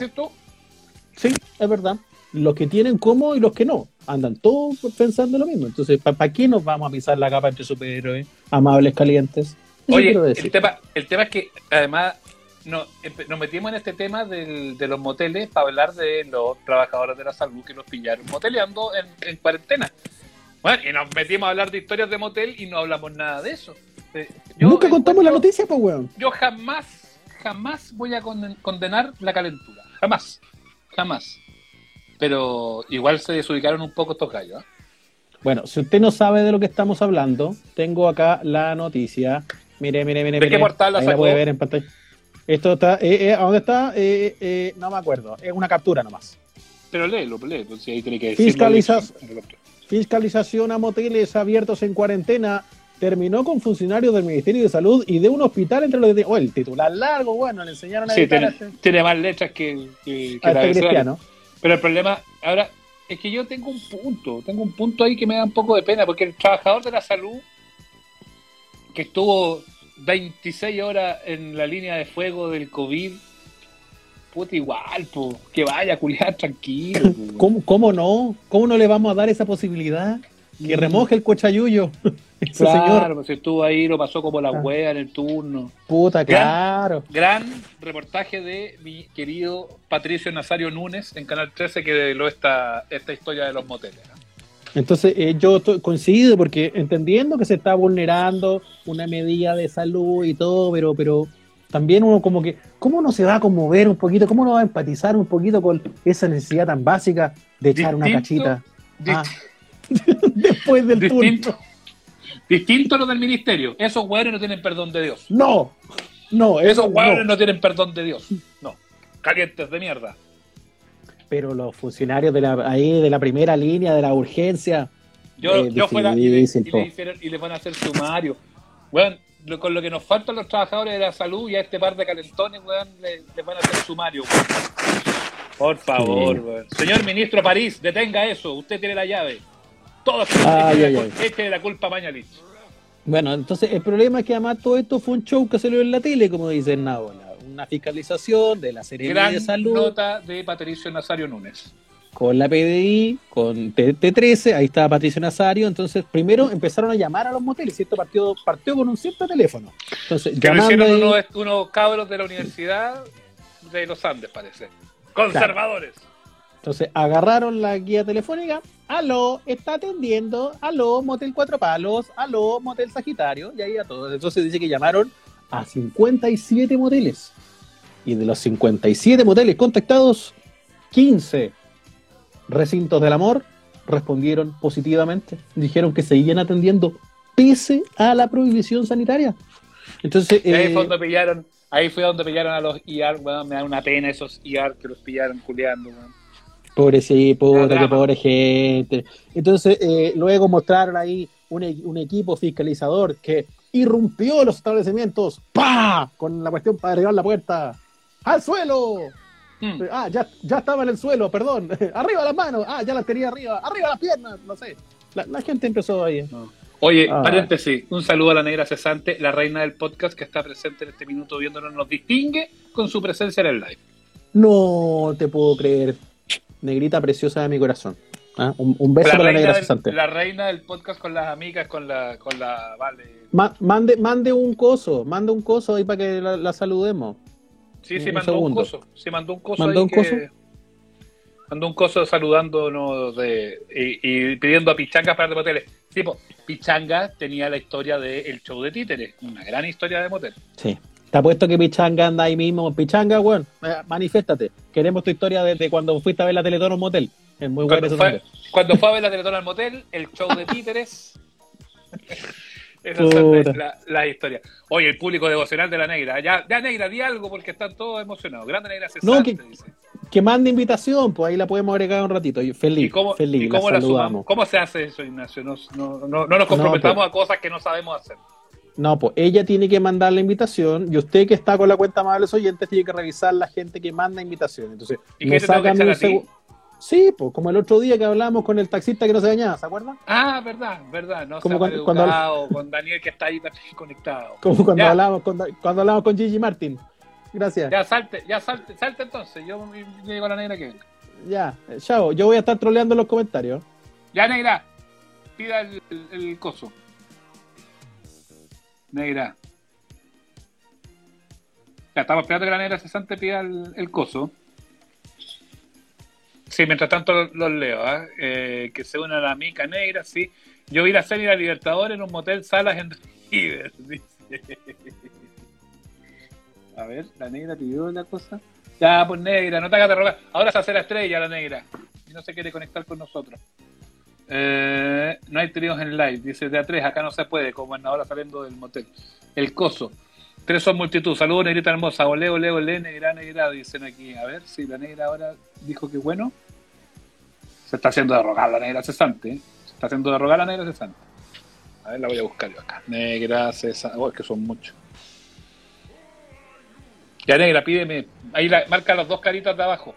sí, es verdad, los que tienen como y los que no, andan todos pensando lo mismo. Entonces, ¿para qué nos vamos a pisar la capa entre superhéroes, amables, calientes? Oye, el tema, el tema es que además no, nos metimos en este tema del, de los moteles para hablar de los trabajadores de la salud que los pillaron moteleando en, en cuarentena. Bueno, y nos metimos a hablar de historias de motel y no hablamos nada de eso. Eh, Nunca contamos la noticia, pues, weón. Yo jamás, jamás voy a conden- condenar la calentura. Jamás. Jamás. Pero igual se desubicaron un poco estos gallos. ¿ah? Bueno, si usted no sabe de lo que estamos hablando, tengo acá la noticia. Mire, mire, mire. ¿De mire. qué portal la Ahí sacó? puede ver en pantalla. Esto está, eh, eh, ¿a dónde está? Eh, eh, no me acuerdo. Es una captura nomás. Pero léelo, léelo. si ahí tiene que decirlo. Fiscalizas- Fiscalización a moteles abiertos en cuarentena terminó con funcionarios del Ministerio de Salud y de un hospital entre los de... Oh, el titular largo, bueno, le enseñaron a Sí, tiene, este, tiene más letras que, que, que la este cristiano. Pero el problema, ahora, es que yo tengo un punto, tengo un punto ahí que me da un poco de pena, porque el trabajador de la salud, que estuvo 26 horas en la línea de fuego del COVID, puta igual, po, que vaya a culiar tranquilo. po. ¿Cómo, ¿Cómo no? ¿Cómo no le vamos a dar esa posibilidad? Que remoje el cochayuyo. Ese señor. Claro, pues estuvo ahí, lo pasó como la Ah. wea en el turno. Puta, Gran- claro. Gran reportaje de mi querido Patricio Nazario Núñez en Canal 13 que reveló esta, esta historia de los moteles. ¿no? Entonces, eh, yo coincido porque entendiendo que se está vulnerando una medida de salud y todo, pero, pero también uno como que, ¿cómo no se va a conmover un poquito? ¿Cómo no va a empatizar un poquito con esa necesidad tan básica de echar una cachita Dist- Ah, después del distinto, turno? distinto a lo del ministerio. Esos hueones no tienen perdón de Dios. No, no, eso Esos hueones no. no. tienen perdón de Dios. No. Calientes de mierda. Pero los funcionarios de la, ahí de la primera línea, de la urgencia, Yo, Eh, yo fuera y le, difícil, y le y le van a hacer sumario. Weón, lo- con lo que nos faltan los trabajadores de la salud y a este par de calentones, weón, le, les van a hacer sumario. weón. Por favor, Sí. weón. Señor ministro París, detenga eso. Usted tiene la llave. Todos échele ay, la, ay. cul- échele la culpa a Mañalich. Bueno, entonces el problema es que además todo esto fue un show que salió en la tele, como dice Naola. Una fiscalización de la Gran de Salud nota de Patricio Nazario Núñez. Con la PDI, con T- T13, ahí estaba Patricio Nazario. Entonces, primero empezaron a llamar a los moteles y esto partió, partió con un simple teléfono. Entonces, Que lo hicieron ahí- unos, unos cabros de la Universidad de los Andes, parece. Conservadores. entonces agarraron la guía telefónica. Aló, está atendiendo. Aló, Motel Cuatro Palos. Aló, Motel Sagitario. Y ahí a todos. Entonces dice que llamaron a 57 moteles. Y de los 57 moteles contactados, 15 recintos del amor respondieron positivamente. Dijeron que seguían atendiendo pese a la prohibición sanitaria. Entonces, ahí eh, fue donde pillaron, ahí fue donde pillaron a los IAR, weón, me da una pena esos IAR que los pillaron culeando, weón. Pobre sí, puta, qué pobre gente. Entonces, eh, luego mostraron ahí un, e- un equipo fiscalizador que irrumpió los establecimientos, ¡pa! Con la cuestión para derribar la puerta. ¡Al suelo! Hmm. Ah, ya, ya estaba en el suelo, perdón. arriba las manos. Ah, ya las tenía arriba. Arriba las piernas, no sé. La, la gente empezó ahí. Oye, Ah. paréntesis, un saludo a la negra cesante, la reina del podcast que está presente en este minuto viéndonos, nos distingue con su presencia en el live. No te puedo creer. Negrita preciosa de mi corazón. Ah, Un, un beso para la negra del, cesante. la reina del podcast con las amigas, con la, con la, vale. Ma- mande, mande un coso, mande un coso ahí para que la, la saludemos. Sí, sí, mandó un coso. Sí, mandó un coso. ¿Mandó ahí un que- coso? Mandó un coso saludándonos de, y, y pidiendo a Pichangas para de moteles. Tipo, Pichanga tenía la historia del show de títeres, una gran historia de motel. Sí. Te apuesto que Pichanga anda ahí mismo. Pichanga, weón, eh, manifiéstate. Queremos tu historia desde cuando fuiste a ver la Teletón en un motel. Es muy bueno Cuando fue, cuando fue a ver la Teletón al motel, el show de títeres. Son las la, la historias. Oye, el público devocional de la negra. Ya, ya negra, di algo porque están todos emocionados. Grande negra cesante, que- dice. Que mande invitación, pues ahí la podemos agregar un ratito. Feliz, ¿Y cómo, feliz, y cómo la saludamos. ¿Cómo se hace eso, Ignacio? No, no, no, no nos comprometamos pero- a cosas que no sabemos hacer. No, pues ella tiene que mandar la invitación y usted que está con la cuenta amables oyentes tiene que revisar la gente que manda invitación. Entonces, ¿Y me sacan un a ti? segu- Sí, pues como el otro día que hablamos con el taxista que no se bañaba, ¿se acuerdan? Ah, verdad, verdad. No Como cuando- cuando- maleducado, con Daniel que está ahí también conectado. Como cuando Ya. hablamos con, cuando hablamos con Gigi Martin. Gracias. Ya salte, ya salte, salte entonces. Yo me digo a la negra que venga. Ya, eh, chao. Yo voy a estar troleando en los comentarios. Ya, negra, pida el, el- el coso. Negra. Ya, estamos esperando que la negra cesante pida el, el coso. Sí, mientras tanto los, leo, ¿ah? Eh, que se unan a la mica negra, sí. Yo vi la serie de Libertadores en un motel Salas en River. dice. A ver, la negra pidió la cosa. Ya, pues negra, no te hagas de rogar. Ahora se hace la estrella la negra. Y no se quiere conectar con nosotros. Eh, no hay tríos en live, dice de a tres, acá no se puede, como en ahora saliendo del motel. El coso. Tres son multitud. Saludos, negrita hermosa. Ole, ole, ole, negra, negra, dicen aquí. A ver si la negra ahora dijo que bueno. Se está haciendo de rogar la negra cesante. ¿eh? Se está haciendo de rogar la negra cesante. A ver, la voy a buscar yo acá. Negra cesante. Oh, es que son muchos. Ya, negra, pídeme. Ahí marca las dos caritas de abajo.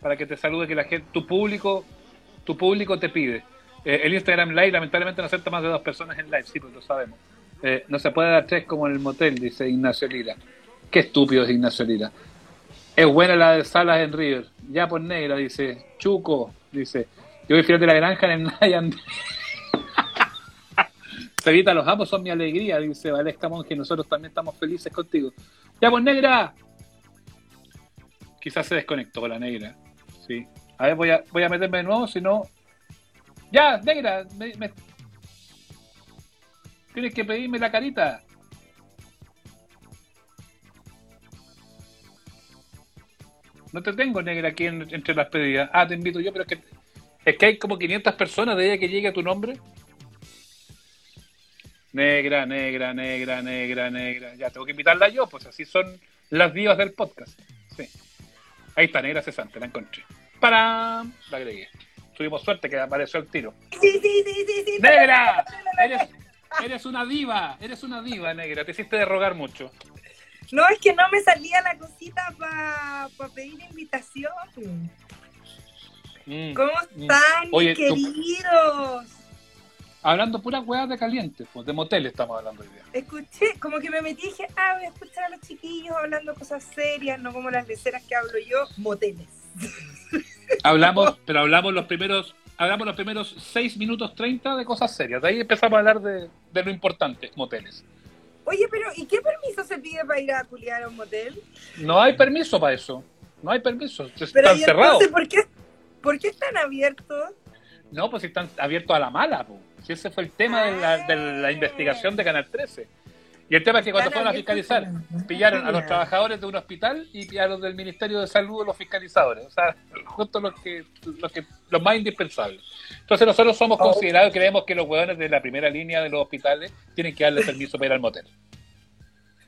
Para que te salude que la gente, tu público, tu público te pide. Eh, el Instagram Live lamentablemente no acepta más de dos personas en live, sí, pues lo sabemos. Eh, no se puede dar tres como en el motel, dice Ignacio Lira. Qué estúpido es Ignacio Lira. Es buena la de Salas en River. Ya por negra, dice. Chuco, dice. Yo voy fiel de la granja en el. Sevita, los amos son mi alegría, dice Valesca Monge. Nosotros también estamos felices contigo. Ya por negra. Quizás se desconectó la negra. Sí. A ver, voy a, voy a meterme de nuevo, si no. Ya, negra, me- me, Tienes que pedirme la carita. No te tengo, negra, aquí en- entre las pedidas. Ah, te invito yo, pero es que, es que hay como 500 personas de ella que llegue a tu nombre. Negra, negra, negra, negra, negra. Ya, tengo que invitarla yo, pues así son las divas del podcast. Sí. Ahí está, negra cesante, la encontré. ¡Para! La agregué. Tuvimos suerte que apareció el tiro. Sí, sí, sí, sí, sí. ¡Negra! Eres, eres una diva, eres una diva, negra. Te hiciste de rogar mucho. No, es que no me salía la cosita para pedir invitación. Mm. ¿Cómo Mm. están, Oye, tú- queridos? Hablando puras weas de caliente, pues de motel estamos hablando hoy día. Escuché, como que me metí y dije, ah, voy a escuchar a los chiquillos hablando cosas serias, no como las leceras que hablo yo, moteles. Hablamos, pero hablamos los primeros, hablamos los primeros 6 minutos 30 de cosas serias. De ahí empezamos a hablar de, de lo importante, moteles. Oye, pero ¿y qué permiso se pide para ir a culiar a un motel? No hay permiso para eso. No hay permiso. Están ¿y cerrados. por qué, por qué están abiertos? No, pues si están abiertos a la mala, pues. Si ese fue el tema de la, de la Ah. investigación de Canal 13. Y el tema es que cuando fueron a fiscalizar, pillaron a los trabajadores de un hospital y a los del Ministerio de Salud los fiscalizadores. O sea, justo los que, los que, los más indispensables. Entonces nosotros somos Oh. considerados y creemos que los hueones de la primera línea de los hospitales tienen que darle permiso para ir al motel.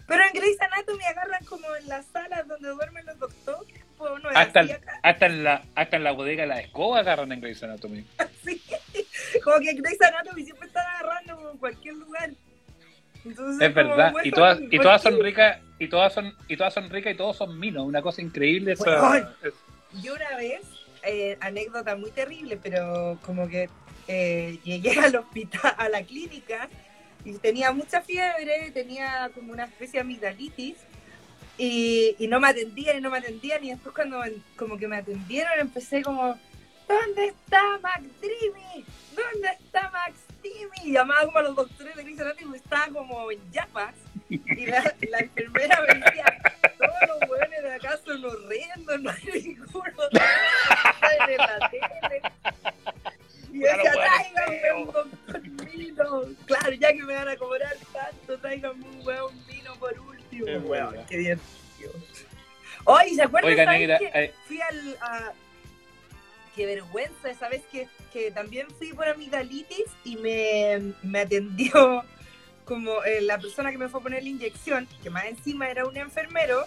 Pero en Grey's Anatomy agarran como en las salas donde duermen los doctores. pues, Hasta, hasta, en la, hasta en la bodega de la escoba agarran en Grey's Anatomy. Sí. Como que Grey's Anatomy siempre están agarrando como en cualquier lugar. Entonces, Es como, verdad. bueno, Y todas, y todas son ricas, y todas son, y todas son ricas y todos son minos. Una cosa increíble esa- Weón. Yo una vez, eh, anécdota muy terrible, pero como que eh, llegué al hospital, a la clínica, y tenía mucha fiebre, tenía como una especie de amigdalitis, y, y no me atendían y no me atendían, y después cuando me- como que me atendieron empecé como, ¿dónde está Max Dreamy? ¿Dónde está Max Dreamy? Y llamaba como a los doctores de Grey's Anatomy, estaba como en llamas, y la, la enfermera me decía, todos los hueones de acá son horrendos, no hay ninguno en la tele. Y yo decía, tráiganme un doctor vino. Claro, ya que me van a cobrar tanto, tráiganme un hueón vino por último. Es Hueón, qué divertido. Oye, ¿se acuerdan Oiga, ¿sabes negra, que eh, fui al... a- Qué vergüenza esa vez que, que también fui por amigdalitis y me, me atendió como eh, la persona que me fue a poner la inyección, que más encima era un enfermero,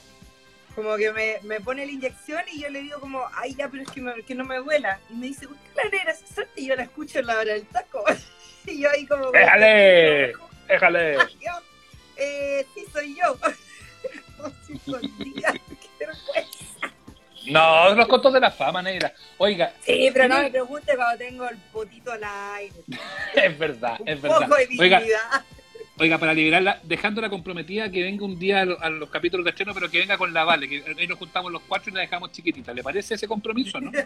como que me, me pone la inyección y yo le digo como, ay ya, pero es que, me- que no me duela. Y me dice, ¿usted la negra? Y yo la escucho en la hora del taco. y yo ahí como... ¡Déjale! Déjale. Yo, eh, sí, soy yo. Como si escondía. Qué vergüenza. No, los costos de la fama, negra. Oiga, Sí, pero no me pregunte cuando tengo el potito al aire. es verdad, Un es verdad. poco de Oiga, dignidad. oiga, para liberarla, dejándola comprometida, que venga un día a, lo- a los capítulos de estreno, pero que venga con la Vale, que ahí nos juntamos los cuatro y la dejamos chiquitita. ¿Le parece ese compromiso, no?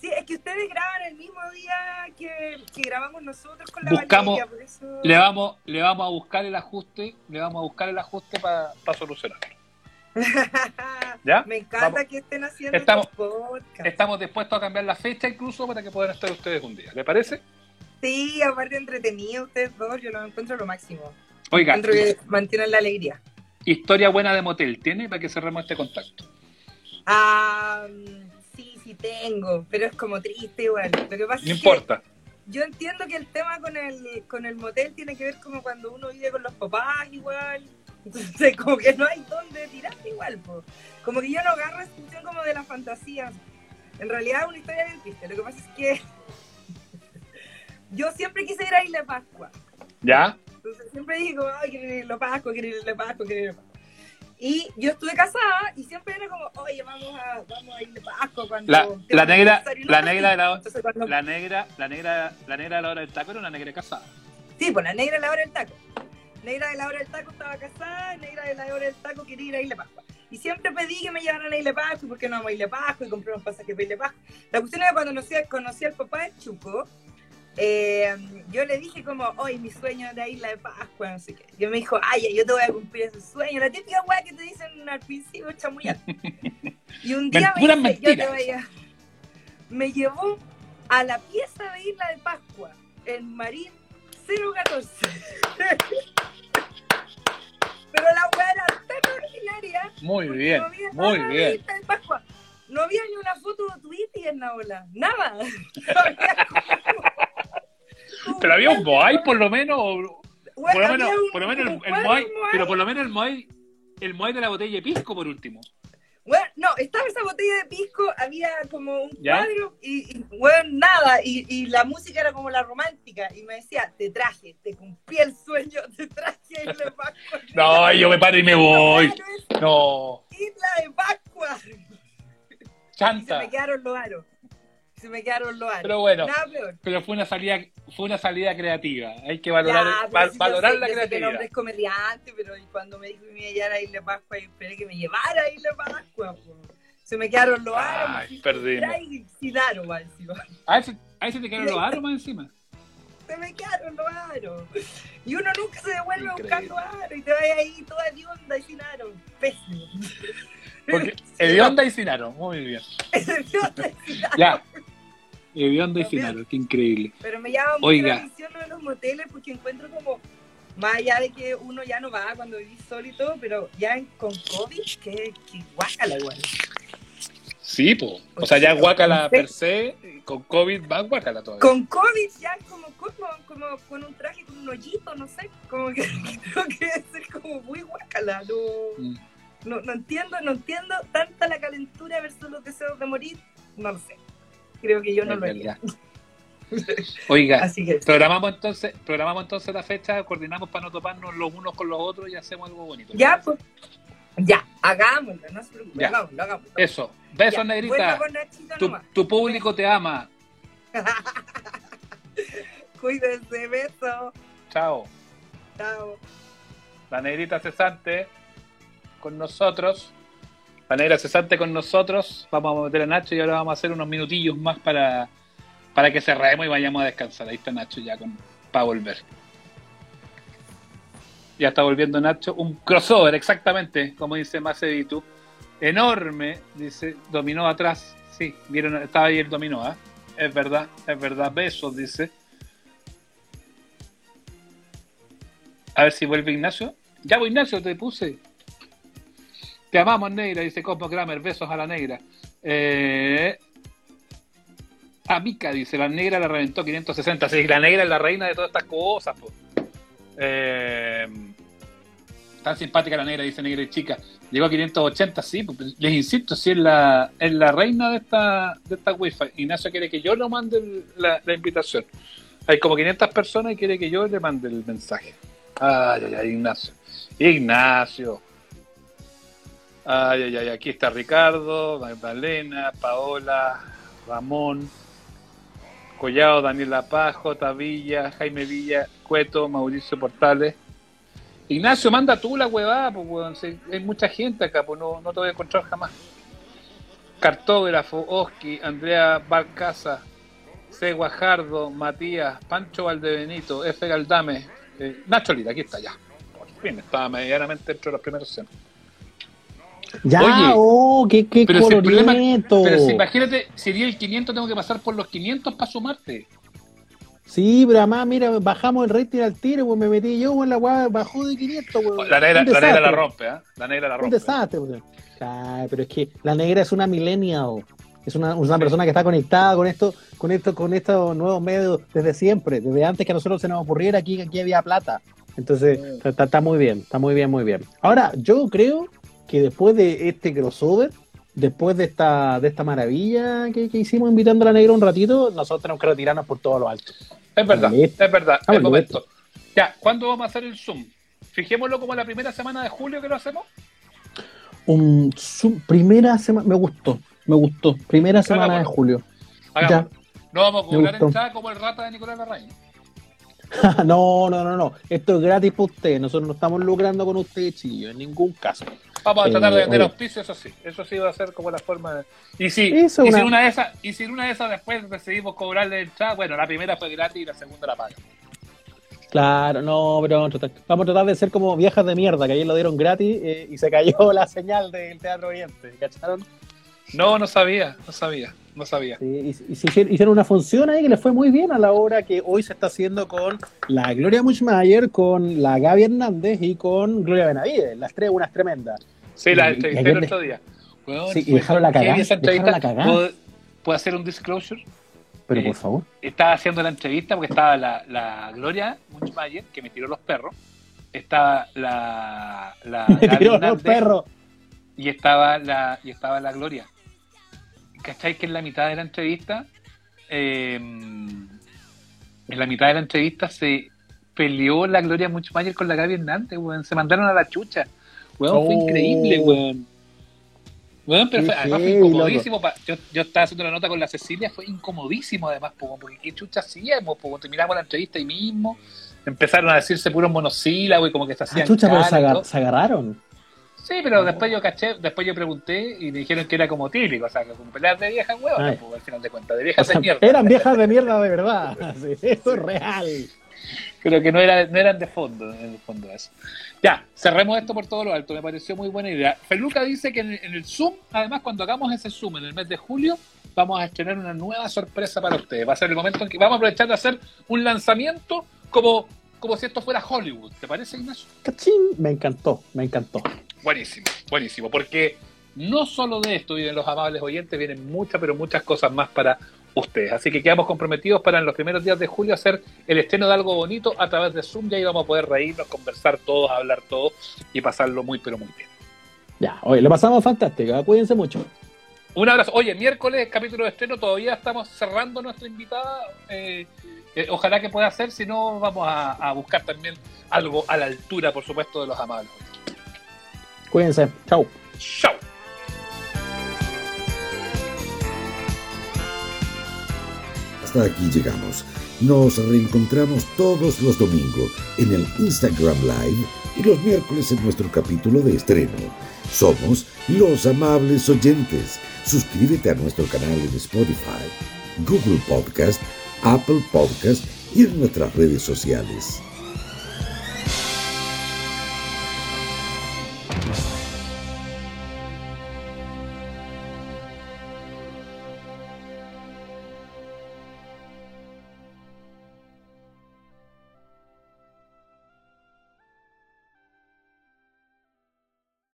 Sí, es que ustedes graban el mismo día que, que grabamos nosotros con la Buscamos- Valeria, por eso... Le vamos, le vamos a buscar el ajuste, le vamos a buscar el ajuste para solucionarlo. ¿Ya? Me encanta Vamos. que estén haciendo Estamos- estos podcasts. Estamos dispuestos a cambiar la fecha incluso para que puedan estar ustedes un día. ¿Le parece? Sí, aparte entretenido ustedes dos, yo lo encuentro lo máximo. Oiga, Encuentro que mantienen la alegría. historia buena de motel, ¿tiene? Para que cerremos este contacto. Ah, sí, sí tengo, pero es como triste igual. Lo que pasa No es que importa. yo entiendo que el tema con el, con el motel tiene que ver como cuando uno vive con los papás igual. Entonces, como que no hay dónde tirarte igual, po. Como que yo no agarro esa cuestión como de las fantasías. En realidad es una historia bien triste. Lo que pasa es que yo siempre quise ir a Isla Pascua. ¿Ya? Entonces siempre digo, ay, quiero ir a Isla Pascua, quiero ir a Isla Pascua, quiero ir a Pascua. Y yo estuve casada y siempre era como, oye, vamos a, vamos a Isla Pascua cuando... La, la negra, la negra de la, Entonces, cuando- la negra, la negra, la negra de la hora del taco era una negra casada. Sí, pues la negra de la hora del taco. Negra de la hora del taco estaba casada, negra de la hora del taco quería ir a Isla Pascua. Y siempre pedí que me llevaran a Isla Pascua, porque no vamos a Isla Pascua? Y compré unos pasajes para Isla Pascua. La cuestión es que cuando conocí, conocí al papá de Chuco, eh, yo le dije como, hoy mi sueño de Isla de Pascua, no sé qué. Y me dijo, ay, yo te voy a cumplir ese sueño. La típica weá que te dicen al principio, chamullando. Y un día me dice, yo te voy a... Me llevó a la pieza de Isla de Pascua, en Marín 014. Pero la weá era tan ordinaria. Muy bien, no había muy bien. No había ni una foto de Twitter en la ola. Nada. No había como- Pero había un Moai por lo menos, por lo menos, un- por lo menos el, el Moai. pero por lo menos el Moai, el Moai de la botella de pisco por último. Bueno, no, estaba esa botella de pisco, había como un ¿Ya? cuadro y, y bueno, nada, y, y la música era como la romántica, y me decía, te traje, te cumplí el sueño, te traje Isla de Pascua. No, yo me paro y me voy. No, Isla de Pascua. Y se chanta. me quedaron los aros. Se me quedaron los aros. Pero bueno. Nada peor. Pero fue una salida, fue una salida creativa. Hay que valorar, Ya, pero val- si yo valorar sé- la yo sé que el creatividad. hombre es comediante, pero cuando me dijo que me iba a llevar a Isla de Pascua, esperé que me llevara a Isla de Pascua. po. Se me quedaron los aros. Ay, perdimos. y sin aro, más encima. Ahí se, ahí se te quedaron los aros más encima. se me quedaron los aros. Y uno nunca se devuelve Increíble. buscando aros y te vas ahí toda hedionda y sin aros. Pésimo. Porque hedionda y sin aro, muy bien. Ya. Hedionda y sin aro, qué increíble. Pero me llama mucho Oiga. la atención lo de los moteles porque encuentro como, más allá de que uno ya no va cuando vivís solo y todo, pero ya con COVID, que, que guácala igual. Sí, po. O sea, ya guácala per se, con COVID va guácala todavía. Con COVID ya es como, como, como con un traje con un hoyito, no sé, como que creo que debe ser como muy guácala. No, Mm. no, no entiendo, no entiendo tanta la calentura versus los deseos de morir, no lo sé. Creo que yo no lo haría. Oiga, Así que programamos entonces, programamos entonces la fecha, coordinamos para no toparnos los unos con los otros y hacemos algo bonito. ya, pues, ya, hagámoslo, no se preocupe, Ya. hagámoslo, hagámoslo. Eso. Besos, negrita. Tu, tu público te ama. Cuídense, beso. Chao. Chao. La negrita cesante con nosotros. La negra cesante con nosotros. Vamos a meter a Nacho y ahora vamos a hacer unos minutillos más para, para que cerremos y vayamos a descansar. Ahí está Nacho ya con, para volver. Ya está volviendo Nacho. Un crossover, exactamente, como dice Macevitu. Enorme, dice, dominó atrás. Sí, vieron, estaba ahí el dominó, ¿ah? Es verdad, es verdad. Besos, dice. A ver si vuelve Ignacio. Ya voy, Ignacio, te puse. Te amamos, negra, dice Cosmo Kramer. Besos a la negra. Eh... A Mica, dice, la negra la reventó 560. Sí, la negra es la reina de todas estas cosas. po. Eh, Tan simpática la negra, dice negra y chica. Llegó a 580, sí, les insisto, sí es la, es la reina de esta, de esta wifi. Ignacio quiere que yo le mande la, la invitación. Hay como 500 personas y quiere que yo le mande el mensaje. Ay, ay, ay, Ignacio. Ignacio. Ay, ay, ay, aquí está Ricardo, Magdalena, Paola, Ramón, Collado, Daniela Paz, J. Villa, Jaime Villa, Cueto, Mauricio Portales. Ignacio, manda tú la huevada, pues, hay mucha gente acá, pues no, no te voy a encontrar jamás. Cartógrafo, Oski, Andrea Balcaza, C. Guajardo, Matías, Pancho Valdebenito, F. Galdame, eh, Nacho Lira, aquí está ya. Por fin, estaba medianamente dentro de los primeros 100. Ya, Oye, oh, qué, qué pero si el problema- coloriento. Pero si, imagínate, si di el 500, tengo que pasar por los 500 para sumarte. Sí, pero además, mira, bajamos el rating al tiro, pues me metí yo, pues la weá bajó de 500, pues. La negra, Un la, negra la desastre. rompe, ¿eh? La negra la Un rompe. desastre, pues. Ay, pero es que la negra es una millennial. Es una, una persona que está conectada con esto, con esto, con estos nuevos medios desde siempre, desde antes que a nosotros se nos ocurriera aquí aquí había plata. Entonces, está, está- está muy bien, está muy bien, muy bien. Ahora, yo creo que después de este crossover, después de esta, de esta maravilla que, que hicimos invitando a la negra un ratito, nosotros tenemos que retirarnos por todo lo alto. Es verdad, es verdad, Ah, es momento. Ya, ¿cuándo vamos a hacer el Zoom? Fijémoslo como la primera semana de julio que lo hacemos. Un, su- primera semana, me gustó, me gustó. Primera semana de julio. Hagamos. No vamos a cobrar entrada como el rata de Nicolás Larraín. no, no, no, no. Esto es gratis para usted. Nosotros no estamos lucrando con usted, chillo, en ningún caso. Vamos a Eh, tratar de vender oye. auspicio, eso sí. Eso sí va a ser como la forma de. Y si, y una- si una de esas, y si en una de esas después decidimos cobrarle entrada, bueno, la primera fue gratis y la segunda la paga. Claro, no, pero vamos a tratar, vamos a tratar de ser como viejas de mierda, que ayer lo dieron gratis eh, y se cayó la señal del Teatro Oriente. ¿Cacharon? No, no sabía, no sabía, no sabía. Sí, y, y se hicieron, una función ahí que le fue muy bien a la obra que hoy se está haciendo con la Gloria Muchmayer, con la Gaby Hernández y con Gloria Benavides. Las tres, unas tremendas. Sí, la entrevisté el otro día. Sí, y dejaron la dejaron cagá. ¿Puedo, puedo hacer un disclosure? Pero Eh, por favor. Estaba haciendo la entrevista porque estaba la, la Gloria Munchmayer, que me tiró los perros. Estaba la, la Me tiró los Hernández, perros. y estaba la y estaba la Gloria. ¿Cachai? Que en la mitad de la entrevista, eh, en la mitad de la entrevista se peleó la Gloria Muchmayer con la Gaby Hernández, weón. Se mandaron a la chucha. Weón, fue Oh. increíble, weón. Weón, pero fue, además fue incomodísimo. pa- yo, yo estaba haciendo la nota con la Cecilia, fue incomodísimo además, po, porque qué chucha hacíamos, po, terminamos la entrevista ahí mismo, empezaron a decirse puros monosílabos y como que se Ah, hacían chucha, pero caras se, y agar- todo. se agarraron. Sí, pero después yo caché, después yo pregunté y me dijeron que era como típico, o sea, que como pelear de viejas huevas, al final de cuentas, de O viejas sea, de mierda. eran viejas de mierda de verdad. Sí, es real. Pero que no, era, no eran de fondo, en el fondo eso. Ya, cerremos esto por todo lo alto, me pareció muy buena idea. Feluca dice que en el, en el Zoom, además cuando hagamos ese Zoom en el mes de julio, vamos a estrenar una nueva sorpresa para ustedes. Va a ser el momento en que vamos a aprovechar de hacer un lanzamiento como, como si esto fuera Hollywood. ¿Te parece, Ignacio? Cachín. Me encantó, me encantó. Buenísimo, buenísimo, porque no solo de esto vienen los amables oyentes, vienen muchas, pero muchas cosas más para ustedes. Así que quedamos comprometidos para en los primeros días de julio hacer el estreno de algo bonito a través de Zoom y ahí vamos a poder reírnos, conversar todos, hablar todos y pasarlo muy, pero muy bien. Ya, oye, lo pasamos fantástico. Cuídense mucho. Un abrazo. Oye, miércoles, capítulo de estreno, todavía estamos cerrando nuestra invitada. eh, eh, ojalá que pueda ser, si no, vamos a, a buscar también algo a la altura, por supuesto, de los amables. Cuídense. Chau. ¡Chao! Hasta aquí llegamos. Nos reencontramos todos los domingos en el Instagram Live y los miércoles en nuestro capítulo de estreno. Somos los amables oyentes. Suscríbete a nuestro canal en Spotify, Google Podcast, Apple Podcast y en nuestras redes sociales.